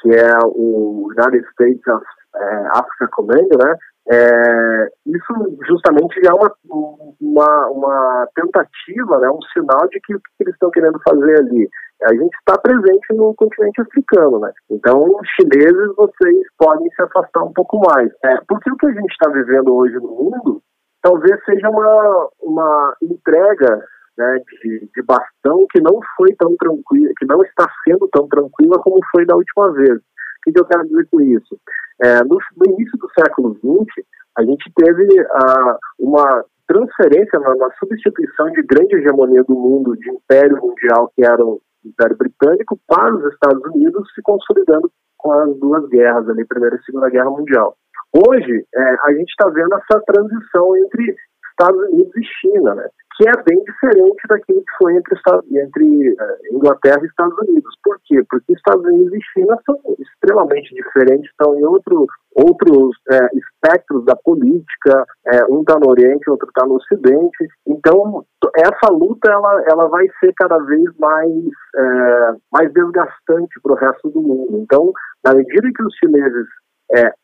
que é o United States of, é, Africa Command, né, é, isso justamente é uma, uma, uma, tentativa, né, um sinal de que o que eles estão querendo fazer ali. A gente está presente no continente africano, né? Então, os chineses, vocês podem se afastar um pouco mais. É, porque o que a gente está vivendo hoje no mundo talvez seja uma, uma entrega né, de, de bastão que não foi tão tranquila, que não está sendo tão tranquila como foi da última vez. O que, eu quero dizer com isso? É, no, no, início do século XX, a gente teve uma transferência, uma, substituição de grande hegemonia do mundo, de império mundial que eram Império Britânico para os Estados Unidos, se consolidando com as duas guerras, ali, Primeira e Segunda Guerra Mundial. Hoje, é, a gente está vendo essa transição entre Estados Unidos e China, né? Que é bem diferente daquilo que foi entre, entre uh, Inglaterra e Estados Unidos. Por quê? Porque Estados Unidos e China são extremamente diferentes, estão em outro, outros é, espectros da política, é, um está no Oriente, outro está no Ocidente. Então, essa luta ela, ela vai ser cada vez mais, é, mais desgastante para o resto do mundo. Então, na medida que os chineses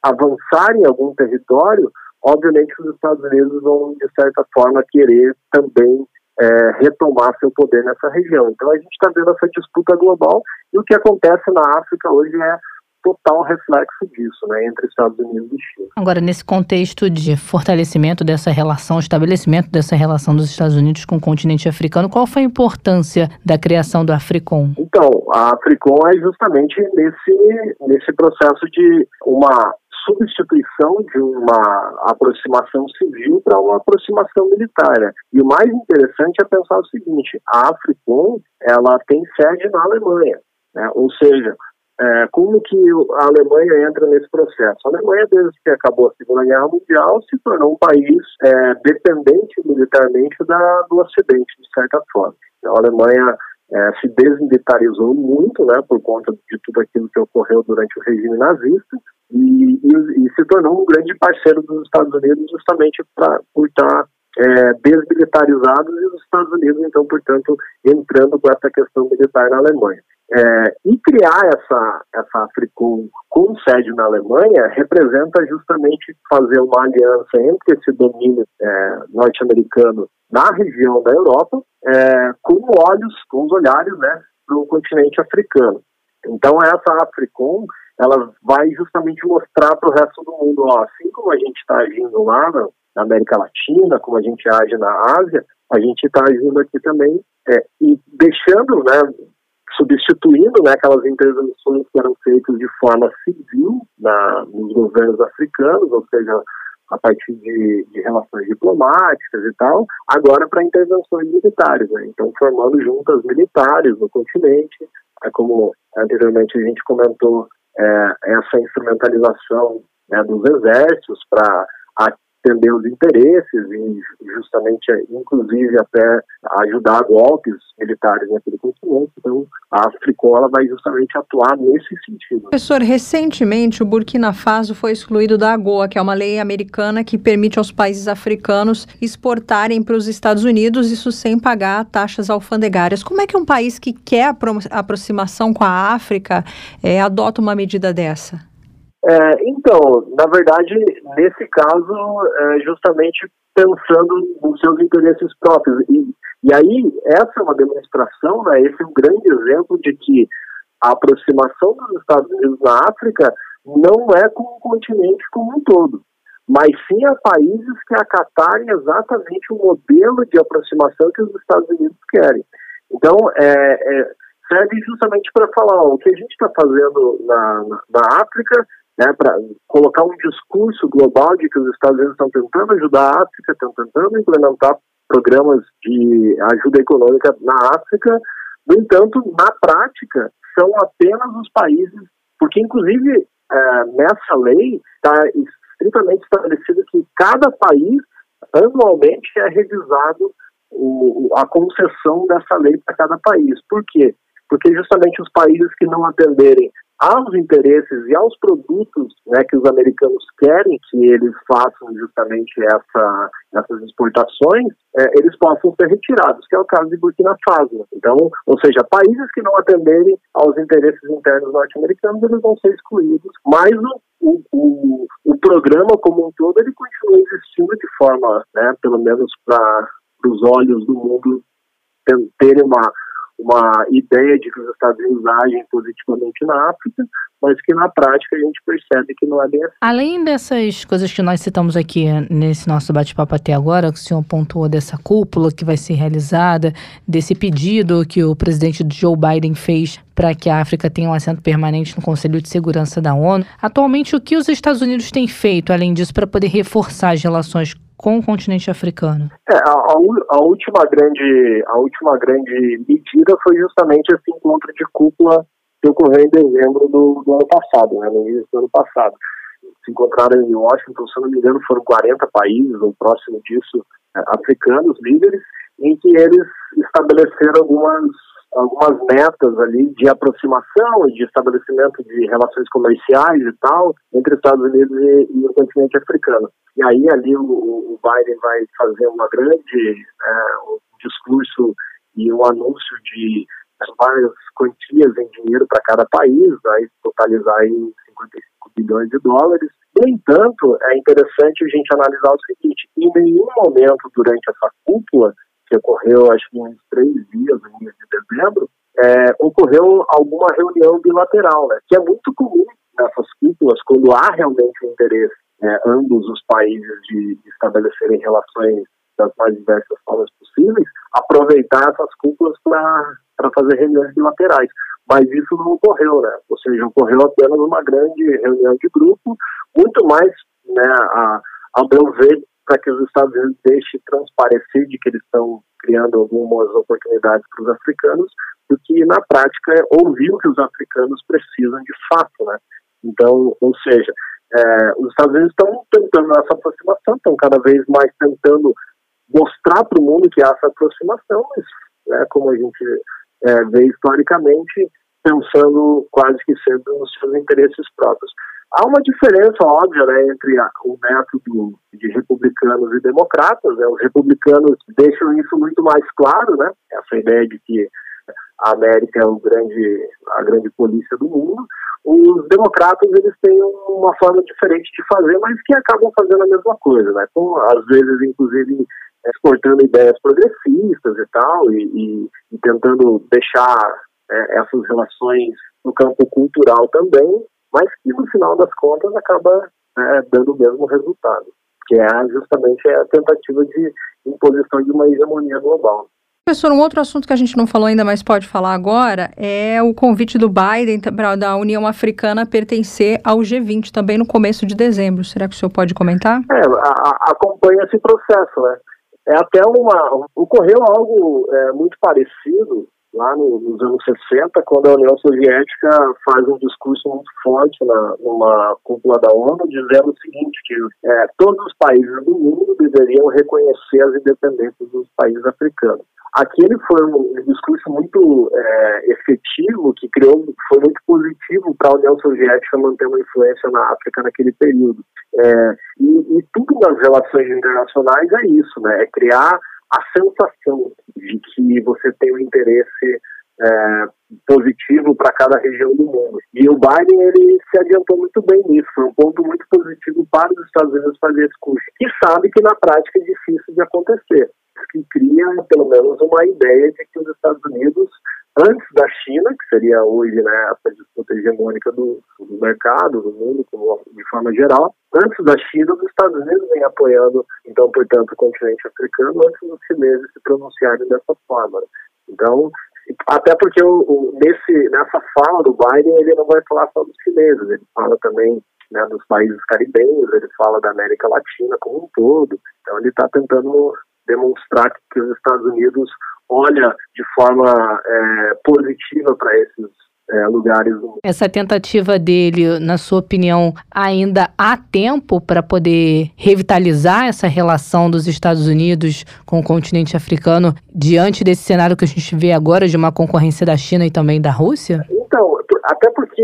avançarem em algum território, obviamente os Estados Unidos vão, de certa forma, querer também é, retomar seu poder nessa região. Então a gente está vendo essa disputa global e o que acontece na África hoje é total reflexo disso, né, entre Estados Unidos e China. Agora, nesse contexto de fortalecimento dessa relação, estabelecimento dessa relação dos Estados Unidos com o continente africano, qual foi a importância da criação do Africom? Então, a Africom é justamente nesse, nesse processo de uma substituição de uma aproximação civil para uma aproximação militar. Né? E o mais interessante é pensar o seguinte: a Africom ela tem sede na Alemanha, né? ou seja, é, como que a Alemanha entra nesse processo? A Alemanha, desde que acabou a Segunda Guerra Mundial, se tornou um país é, dependente militarmente da, do Ocidente, de certa forma. Então, a Alemanha é, se desmilitarizou muito, né, por conta de tudo aquilo que ocorreu durante o regime nazista, e, e, e se tornou um grande parceiro dos Estados Unidos justamente pra, por estar é, desmilitarizados e os Estados Unidos, então, portanto, entrando com essa questão militar na Alemanha. É, e criar essa, essa Africom com sede na Alemanha representa justamente fazer uma aliança entre esse domínio é, norte-americano na região da Europa é, com olhos, com os olhares né, para o continente africano. Então essa Africom ela vai justamente mostrar para o resto do mundo, ó, assim como a gente está agindo lá na, América Latina, como a gente age na Ásia, a gente está agindo aqui também é, e deixando, né, substituindo né, aquelas intervenções que eram feitas de forma civil na, nos governos africanos, ou seja, a partir de, de relações diplomáticas e tal, agora para intervenções militares, né? então formando juntas militares no continente, é como anteriormente a gente comentou, é, essa instrumentalização né, dos exércitos para atender os interesses e justamente, inclusive, até ajudar golpes militares naquele continente. Então, a Africola vai justamente atuar nesse sentido. Professor, recentemente o Burkina Faso foi excluído da AGOA, que é uma lei americana que permite aos países africanos exportarem para os Estados Unidos, isso sem pagar taxas alfandegárias. Como é que um país que quer a aproximação com a África é, adota uma medida dessa? É, então, na verdade, nesse caso, é justamente pensando nos seus interesses próprios. E, e aí, essa é uma demonstração, né, esse é um grande exemplo de que a aproximação dos Estados Unidos na África não é com o continente como um todo, mas sim a países que acatarem exatamente o modelo de aproximação que os Estados Unidos querem. Então, é, é serve justamente para falar ó, o que a gente está fazendo na, na, na África né, para colocar um discurso global de que os Estados Unidos estão tentando ajudar a África, estão tentando implementar programas de ajuda econômica na África. No entanto, na prática, são apenas os países, porque inclusive é, nessa lei está estritamente estabelecido que cada país anualmente é revisado o, a concessão dessa lei para cada país. Por quê? Porque justamente os países que não atenderem aos interesses e aos produtos né, que os americanos querem que eles façam justamente essa, essas exportações, é, eles possam ser retirados, que é o caso de Burkina Faso. Então, ou seja, países que não atenderem aos interesses internos norte-americanos, eles vão ser excluídos, mas o, o, o, programa como um todo, ele continua existindo de forma, né, pelo menos para os olhos do mundo, terem uma uma ideia de que os Estados Unidos agem positivamente na África, mas que na prática a gente percebe que não é bem assim. Além dessas coisas que nós citamos aqui nesse nosso bate-papo até agora, que o senhor pontuou dessa cúpula que vai ser realizada, desse pedido que o presidente Joe Biden fez para que a África tenha um assento permanente no Conselho de Segurança da ONU, atualmente o que os Estados Unidos têm feito, além disso, para poder reforçar as relações com o continente africano? É, a, a, última grande, a última grande medida foi justamente esse encontro de cúpula que ocorreu em dezembro do, do ano passado, né, no início do ano passado. Se encontraram em Washington, se não me engano, foram 40 países ou próximo disso, é, africanos, líderes, em que eles estabeleceram algumas algumas metas ali de aproximação e de estabelecimento de relações comerciais e tal entre Estados Unidos e, e o continente africano. E aí ali o, o Biden vai fazer uma grande é, um discurso e um anúncio de várias quantias em dinheiro para cada país, vai totalizar em 55 bilhões de dólares. No entanto, é interessante a gente analisar o seguinte: em nenhum momento durante essa cúpula que ocorreu acho que em três dias, no início de dezembro, é, ocorreu alguma reunião bilateral, né, que é muito comum nessas cúpulas, quando há realmente interesse, né, ambos os países de, de estabelecerem relações das mais diversas formas possíveis, aproveitar essas cúpulas para fazer reuniões bilaterais. Mas isso não ocorreu, né? Ou seja, ocorreu apenas uma grande reunião de grupo, muito mais, né, a, ao meu ver, para que os Estados Unidos deixem transparecer de que eles estão criando algumas oportunidades para os africanos, do que na prática ouvir o que os africanos precisam de fato, né? Então, ou seja, é, os Estados Unidos estão tentando essa aproximação, estão cada vez mais tentando mostrar para o mundo que há essa aproximação, mas né, como a gente é, vê historicamente, pensando quase que sempre nos seus interesses próprios. Há uma diferença óbvia né, entre a, o método de republicanos e democratas. Né? Os republicanos deixam isso muito mais claro, né? essa ideia de que a América é o grande, a grande polícia do mundo. Os democratas eles têm uma forma diferente de fazer, mas que acabam fazendo a mesma coisa, né? Com, às vezes, inclusive, exportando ideias progressistas e tal, e, e, e tentando deixar é, essas relações no campo cultural também, mas que no final das contas acaba né, dando o mesmo resultado, que é justamente a tentativa de imposição de uma hegemonia global. Professor, um outro assunto que a gente não falou ainda, mas pode falar agora, é o convite do Biden para da União Africana pertencer ao G20 também no começo de dezembro. Será que o senhor pode comentar? É, acompanha esse processo, né? É até uma. Ocorreu algo é, muito parecido lá no, nos anos 60, quando a União Soviética faz um discurso muito forte na, numa cúpula da ONU, dizendo o seguinte, que é, todos os países do mundo deveriam reconhecer as independências dos países africanos. Aquele foi um discurso muito é, efetivo, que criou, foi muito positivo para a União Soviética manter uma influência na África naquele período. É, e, e tudo nas relações internacionais é isso, né? É criar a sensação de que você tem um interesse é, positivo para cada região do mundo. E o Biden ele se adiantou muito bem nisso, foi um ponto muito positivo para os Estados Unidos fazer esse curso, e sabe que na prática é difícil de acontecer, que cria pelo menos uma ideia de que os Estados Unidos antes da China, que seria hoje né, essa disputa hegemônica do, do mercado, do mundo de forma geral, antes da China, os Estados Unidos vem apoiando, então, portanto, o continente africano antes dos chineses se pronunciarem dessa forma. Então, até porque o, o, nesse, nessa fala do Biden, ele não vai falar só dos chineses, ele fala também né, dos países caribenhos, ele fala da América Latina como um todo. Então, ele está tentando demonstrar que os Estados Unidos olha de forma é, positiva para esses é, lugares. Essa tentativa dele, na sua opinião, ainda há tempo para poder revitalizar essa relação dos Estados Unidos com o continente africano diante desse cenário que a gente vê agora de uma concorrência da China e também da Rússia? Então, até porque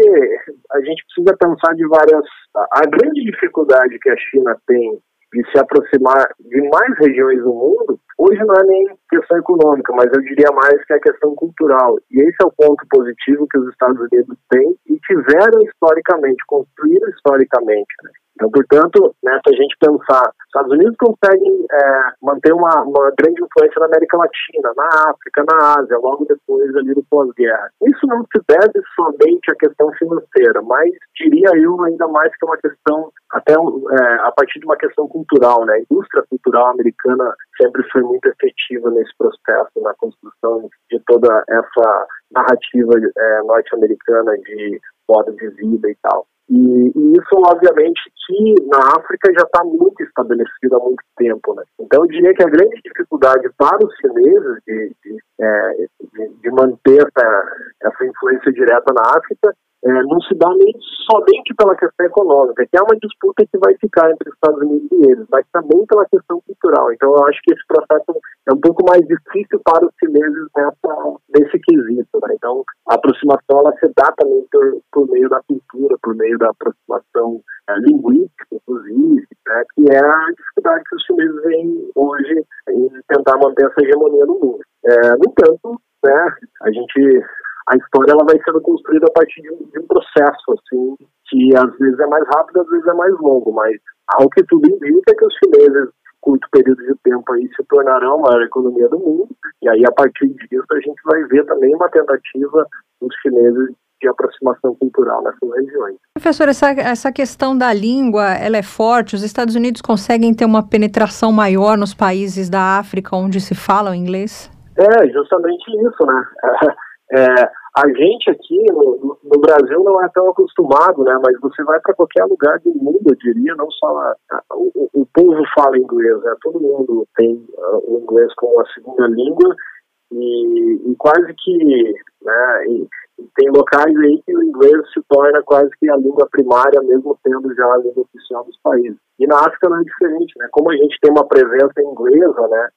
a gente precisa pensar de várias. A grande dificuldade que a China tem de se aproximar de mais regiões do mundo, hoje não é nem questão econômica, mas eu diria mais que é questão cultural. E esse é o ponto positivo que os Estados Unidos têm e tiveram historicamente, construíram historicamente. Né? Então, portanto, né, se a gente pensar, os Estados Unidos conseguem é, manter uma, uma, grande influência na América Latina, na África, na Ásia, logo depois ali do pós-guerra. Isso não se deve somente à questão financeira, mas diria eu ainda mais que é uma questão, até é, a partir de uma questão cultural, né? A indústria cultural americana sempre foi muito efetiva nesse processo, na construção de toda essa narrativa é, norte-americana de modo de vida e tal. E, e, isso, obviamente, que na África já está muito estabelecido há muito tempo. Né? Então, eu diria que a grande dificuldade para os chineses de, de, é, de, de manter essa, essa influência direta na África é, não se dá nem somente pela questão econômica, que é uma disputa que vai ficar entre os Estados Unidos e eles, mas também pela questão cultural. Então, eu acho que esse processo é um pouco mais difícil para os chineses nessa, nesse quesito. Né? Então, a aproximação ela se dá também por, por meio da cultura, por meio da aproximação é, linguística, inclusive, né? que é a dificuldade que os chineses têm hoje em tentar manter essa hegemonia no mundo. É, no entanto, né, a gente a história ela vai sendo construída a partir de um, de um, processo, assim, que às vezes é mais rápido, às vezes é mais longo, mas ao que tudo indica é que os chineses, curto período de tempo aí, se tornarão a maior economia do mundo, e aí a partir disso a gente vai ver também uma tentativa dos chineses de aproximação cultural nessas regiões. Professor, essa, essa questão da língua, ela é forte? Os Estados Unidos conseguem ter uma penetração maior nos países da África onde se fala o inglês? É, justamente isso, né? É, (laughs) a gente aqui no, no, Brasil não é tão acostumado, né? Mas você vai para qualquer lugar do mundo, eu diria, não só a, a, o, o, povo fala inglês, né? Todo mundo tem uh, o inglês como a segunda língua e, e quase que, né? E, tem locais aí que o inglês se torna quase que a língua primária, mesmo sendo já a língua oficial dos países. E na África não é diferente, né? Como a gente tem uma presença inglesa, né?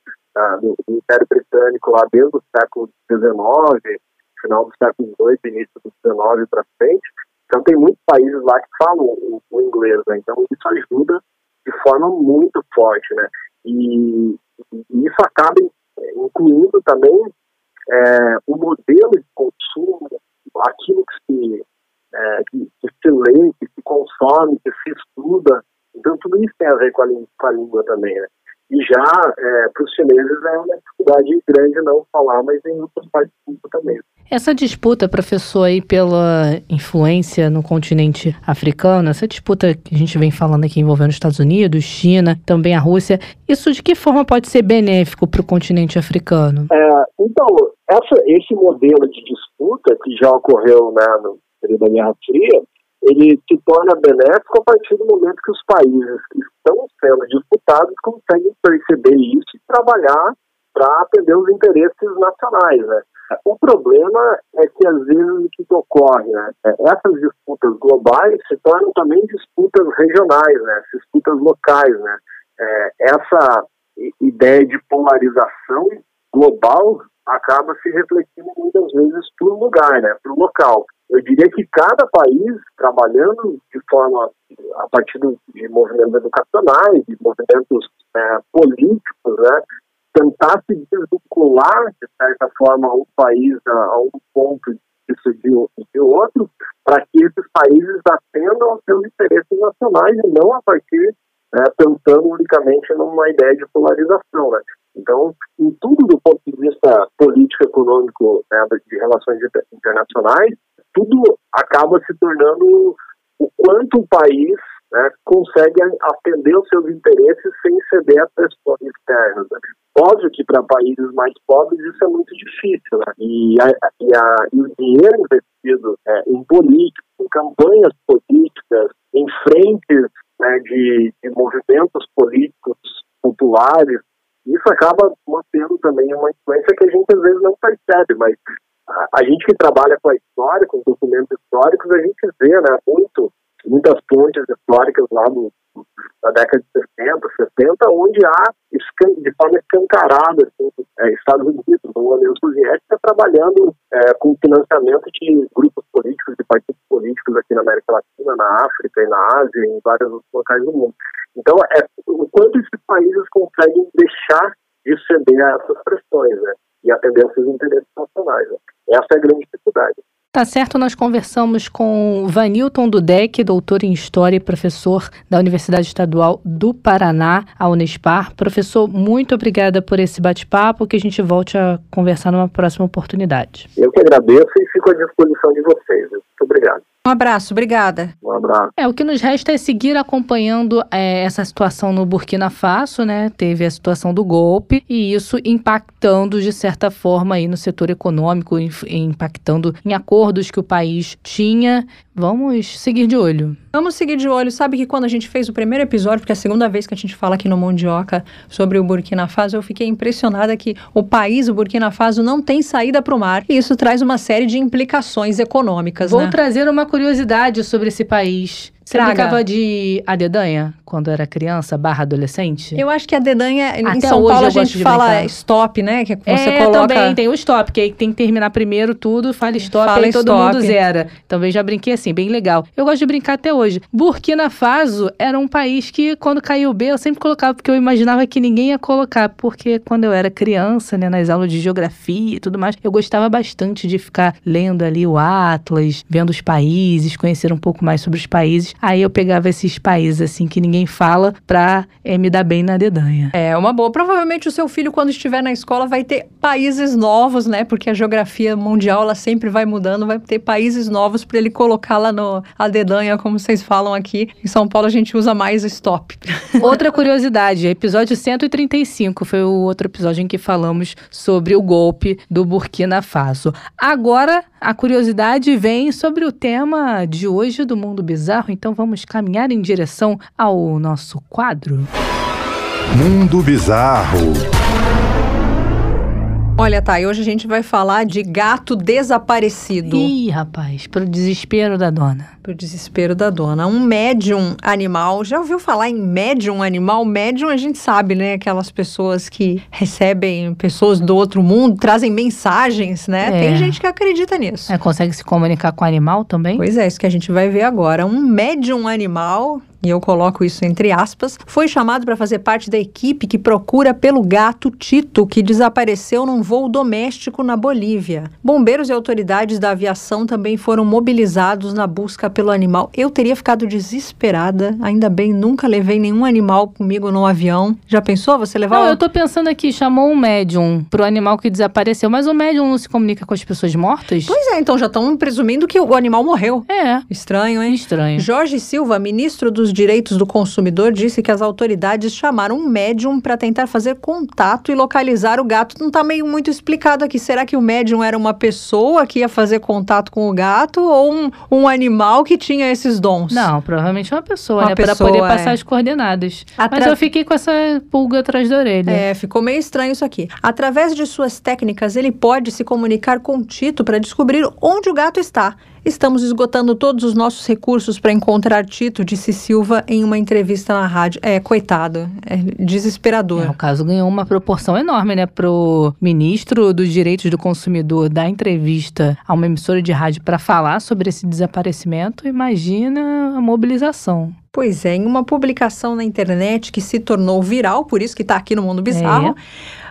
do, do Império Britânico lá desde o século XIX, final do século XVIII, início do XIX para frente. Então tem muitos países lá que falam o, o inglês, né? Então isso ajuda de forma muito forte, né? E, e isso acaba incluindo também é, o modelo de consumo, aquilo que se, é, que, que, se lê, que se consome, que se estuda. Então tudo isso tem a ver com a, com a língua também, né? E já é, para os chineses é uma dificuldade grande não falar, mas em outras partes do mundo também. Essa disputa, professor, aí pela influência no continente africano, essa disputa que a gente vem falando aqui envolvendo os Estados Unidos, China, também a Rússia, isso de que forma pode ser benéfico para o continente africano? É, então, essa, esse modelo de disputa que já ocorreu né, no período da Guerra Fria, ele se torna benéfico a partir do momento que os países que estão sendo disputados conseguem perceber isso e trabalhar para atender os interesses nacionais, né? O problema é que, às vezes, o que ocorre, né? É, essas disputas globais se tornam também disputas regionais, né? Disputas locais, né? É, essa ideia de polarização global acaba se refletindo muitas vezes para o lugar, né? O local. Eu diria que cada país, trabalhando de forma, a partir de movimentos educacionais, de movimentos é, políticos, né? tentar se desvincular, de certa forma, um país a, a um ponto disso de, de outro, para que esses países atendam aos seus interesses nacionais e não a partir, né, pensando unicamente numa ideia de polarização. Né? Então, em tudo do ponto de vista político, econômico, né, de relações internacionais, tudo acaba se tornando o quanto o país né, consegue atender os seus interesses sem ceder a pressões externas. Né? Óbvio que para países mais pobres isso é muito difícil, né? E, a, e, a, e o dinheiro investido é, em política, em campanhas políticas, em frentes né, de, de movimentos políticos populares, isso acaba mantendo também uma influência que a gente às vezes não percebe, mas a, gente que trabalha com a história, com documentos históricos, a gente vê né, muito, muitas fontes históricas lá no, na década de 60, 70, onde há, de forma escancarada, assim, é, Estados Unidos, a União Soviética, trabalhando é, com financiamento de grupos políticos, de partidos políticos aqui na América Latina, na África e na Ásia, em vários outros locais do mundo. Então, é, o quanto esses países conseguem deixar de ceder a essas pressões, né? E atender aos seus interesses nacionais. Né? Essa é a grande dificuldade. Tá certo, nós conversamos com Vanilton Dudek, doutor em História e professor da Universidade Estadual do Paraná, a Unespar. Professor, muito obrigada por esse bate-papo, que a gente volte a conversar numa próxima oportunidade. Eu que agradeço e fico à disposição de vocês. Muito obrigado. Um abraço, obrigada. Um abraço. É, o que nos resta é seguir acompanhando é, essa situação no Burkina Faso, né? Teve a situação do golpe e isso impactando de certa forma aí no setor econômico, impactando em acordos que o país tinha. Vamos seguir de olho. Vamos seguir de olho. Sabe que quando a gente fez o primeiro episódio, porque é a segunda vez que a gente fala aqui no Mondioca sobre o Burkina Faso, eu fiquei impressionada que o país, o Burkina Faso, não tem saída para o mar. E isso traz uma série de implicações econômicas. Vou né? trazer uma curiosidade sobre esse país. Você Traga. brincava de adedanha quando era criança, barra adolescente? Eu acho que a dedanha, em São Paulo, a gente fala brincar. stop, né? Que você é, coloca. também tem o stop, que aí tem que terminar primeiro tudo, fala stop, Fala aí todo stop. mundo zera. Também já brinquei assim, bem legal. Eu gosto de brincar até hoje. Burkina Faso era um país que, quando caiu o B, eu sempre colocava, porque eu imaginava que ninguém ia colocar, porque quando eu era criança, né, nas aulas de geografia e tudo mais, eu gostava bastante de ficar lendo ali o Atlas, vendo os países, conhecer um pouco mais sobre os países. Aí eu pegava esses países, assim, que ninguém fala, pra eh, me dar bem na dedanha. É uma boa. Provavelmente o seu filho, quando estiver na escola, vai ter países novos, né? Porque a geografia mundial, ela sempre vai mudando, vai ter países novos para ele colocar lá no a dedanha, como vocês falam aqui. Em São Paulo a gente usa mais stop. (laughs) Outra curiosidade, episódio 135 foi o outro episódio em que falamos sobre o golpe do Burkina Faso. Agora, a curiosidade vem sobre o tema de hoje do Mundo Bizarro, então vamos caminhar em direção ao nosso quadro. Mundo Bizarro. Olha, tá, e hoje a gente vai falar de gato desaparecido. Ih, rapaz, pro desespero da dona. Pro desespero da dona. Um médium animal. Já ouviu falar em médium animal? Médium a gente sabe, né? Aquelas pessoas que recebem pessoas do outro mundo, trazem mensagens, né? É. Tem gente que acredita nisso. É, consegue se comunicar com o animal também? Pois é, isso que a gente vai ver agora. Um médium animal, e eu coloco isso entre aspas, foi chamado para fazer parte da equipe que procura pelo gato Tito, que desapareceu num voo doméstico na Bolívia. Bombeiros e autoridades da aviação também foram mobilizados na busca pelo animal. Eu teria ficado desesperada, ainda bem, nunca levei nenhum animal comigo no avião. Já pensou você levar Não, um- eu tô pensando aqui, chamou um médium pro animal que desapareceu, mas o médium não se comunica com as pessoas mortas? Pois é, então já estão presumindo que o animal morreu. É, Estranho, hein? estranho. Jorge Silva, ministro dos Direitos do Consumidor, disse que as autoridades chamaram um médium para tentar fazer contato e localizar o gato. Não está meio muito explicado aqui. Será que o médium era uma pessoa que ia fazer contato com o gato ou um, um animal que tinha esses dons? Não, provavelmente uma pessoa, Uma né? Pessoa, poder é. passar as coordenadas. Atra- Mas eu fiquei com essa pulga atrás da orelha. É, ficou meio estranho isso aqui. Através de suas técnicas, ele pode se comunicar com Tito para descobrir onde o gato está. Estamos esgotando todos os nossos recursos para encontrar Tito, disse Silva em uma entrevista na rádio. É, coitado, é desesperador. É, o caso ganhou uma proporção enorme, né? Pro ministro dos Direitos do Consumidor dar entrevista a uma emissora de rádio para falar sobre esse desaparecimento. Imagina a mobilização. Pois é, em uma publicação na internet que se tornou viral, por isso que está aqui no Mundo Bizarro,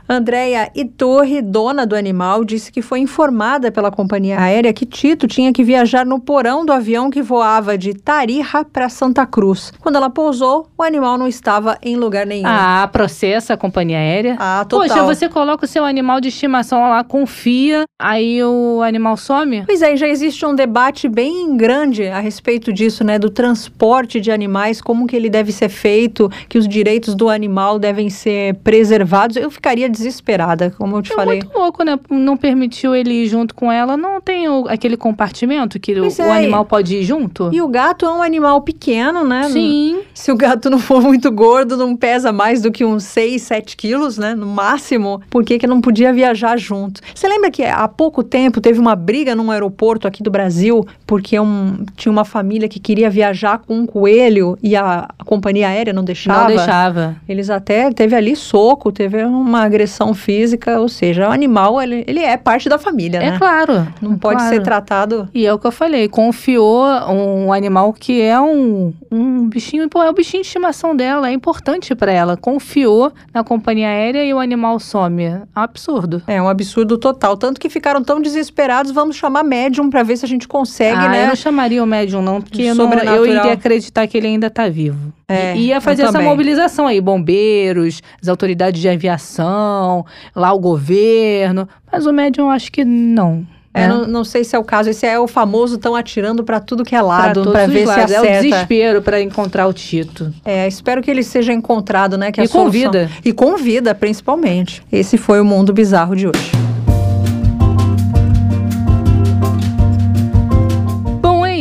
Andréia Itorre, dona do animal, disse que foi informada pela companhia aérea que Tito tinha que viajar no porão do avião que voava de Tarija para Santa Cruz. Quando ela pousou, o animal não estava em lugar nenhum. Ah, processa a companhia aérea. Ah, total. Poxa, você coloca o seu animal de estimação lá, confia, aí o animal some? Pois é, e já existe um debate bem grande a respeito disso, né? Do transporte de animais, como que ele deve ser feito, que os direitos do animal devem ser preservados. Eu ficaria desesperada, como eu te É falei. muito louco, né? Não permitiu ele ir junto com ela. Não tem o- aquele compartimento que o, Pois o é, animal pode ir junto? E o gato é um animal pequeno, né? Sim. Se o gato não for muito gordo, não pesa mais do que uns 6, 7 quilos, né? No máximo. Por que, que não podia viajar junto? Você lembra que há pouco tempo teve uma briga num aeroporto aqui do Brasil, porque um, tinha uma família que queria viajar com um coelho e a, a companhia aérea não deixava? Não deixava. Eles até teve ali soco, teve uma agressão física, ou seja, o animal ele, ele é parte da família, É né? claro. Não é pode claro. ser tratado. E é o que eu falei, confiou um animal que é um, um bichinho, é o bichinho de estimação dela, é importante pra ela. Confiou na companhia aérea e o animal some. É um absurdo. É um absurdo total. Tanto que ficaram tão desesperados, vamos chamar médium pra ver se a gente consegue, ah, né? eu não chamaria o médium não, porque eu, não, eu iria acreditar que ele ainda tá vivo. É, E ia fazer essa mobilização aí, bombeiros, as autoridades de aviação, lá o governo. Mas o médium eu acho que não. É, né? não, não sei se é o caso. Esse é o famoso estão atirando pra tudo que é lado, os ver se lados. É o acerta. desespero pra encontrar o Tito. É, espero que ele seja encontrado, né? Que E a solução- convida. E convida, principalmente. Esse foi o Mundo Bizarro de hoje.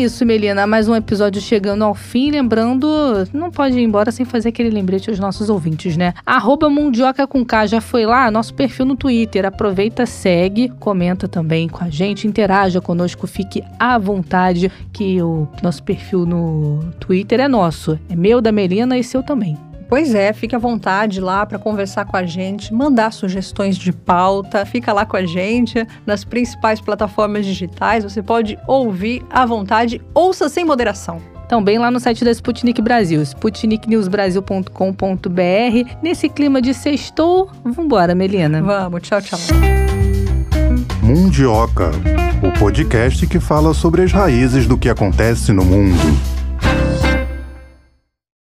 Isso, Melina. Mais um episódio chegando ao fim. Lembrando, não pode ir embora sem fazer aquele lembrete aos nossos ouvintes, né? Arroba Mundioca com K já foi lá, nosso perfil no Twitter. Aproveita, segue, comenta também com a gente, interaja conosco, fique à vontade, que o nosso perfil no Twitter é nosso. É meu, da Melina e seu também. Pois é, fique à vontade lá para conversar com a gente, mandar sugestões de pauta, fica lá com a gente nas principais plataformas digitais. Você pode ouvir à vontade, ouça sem moderação. Também lá no site da Sputnik Brasil, sputniknewsbrasil.com.br. Nesse clima de sextou, vambora, Melina. Vamos, tchau, tchau. Mundioca, o podcast que fala sobre as raízes do que acontece no mundo.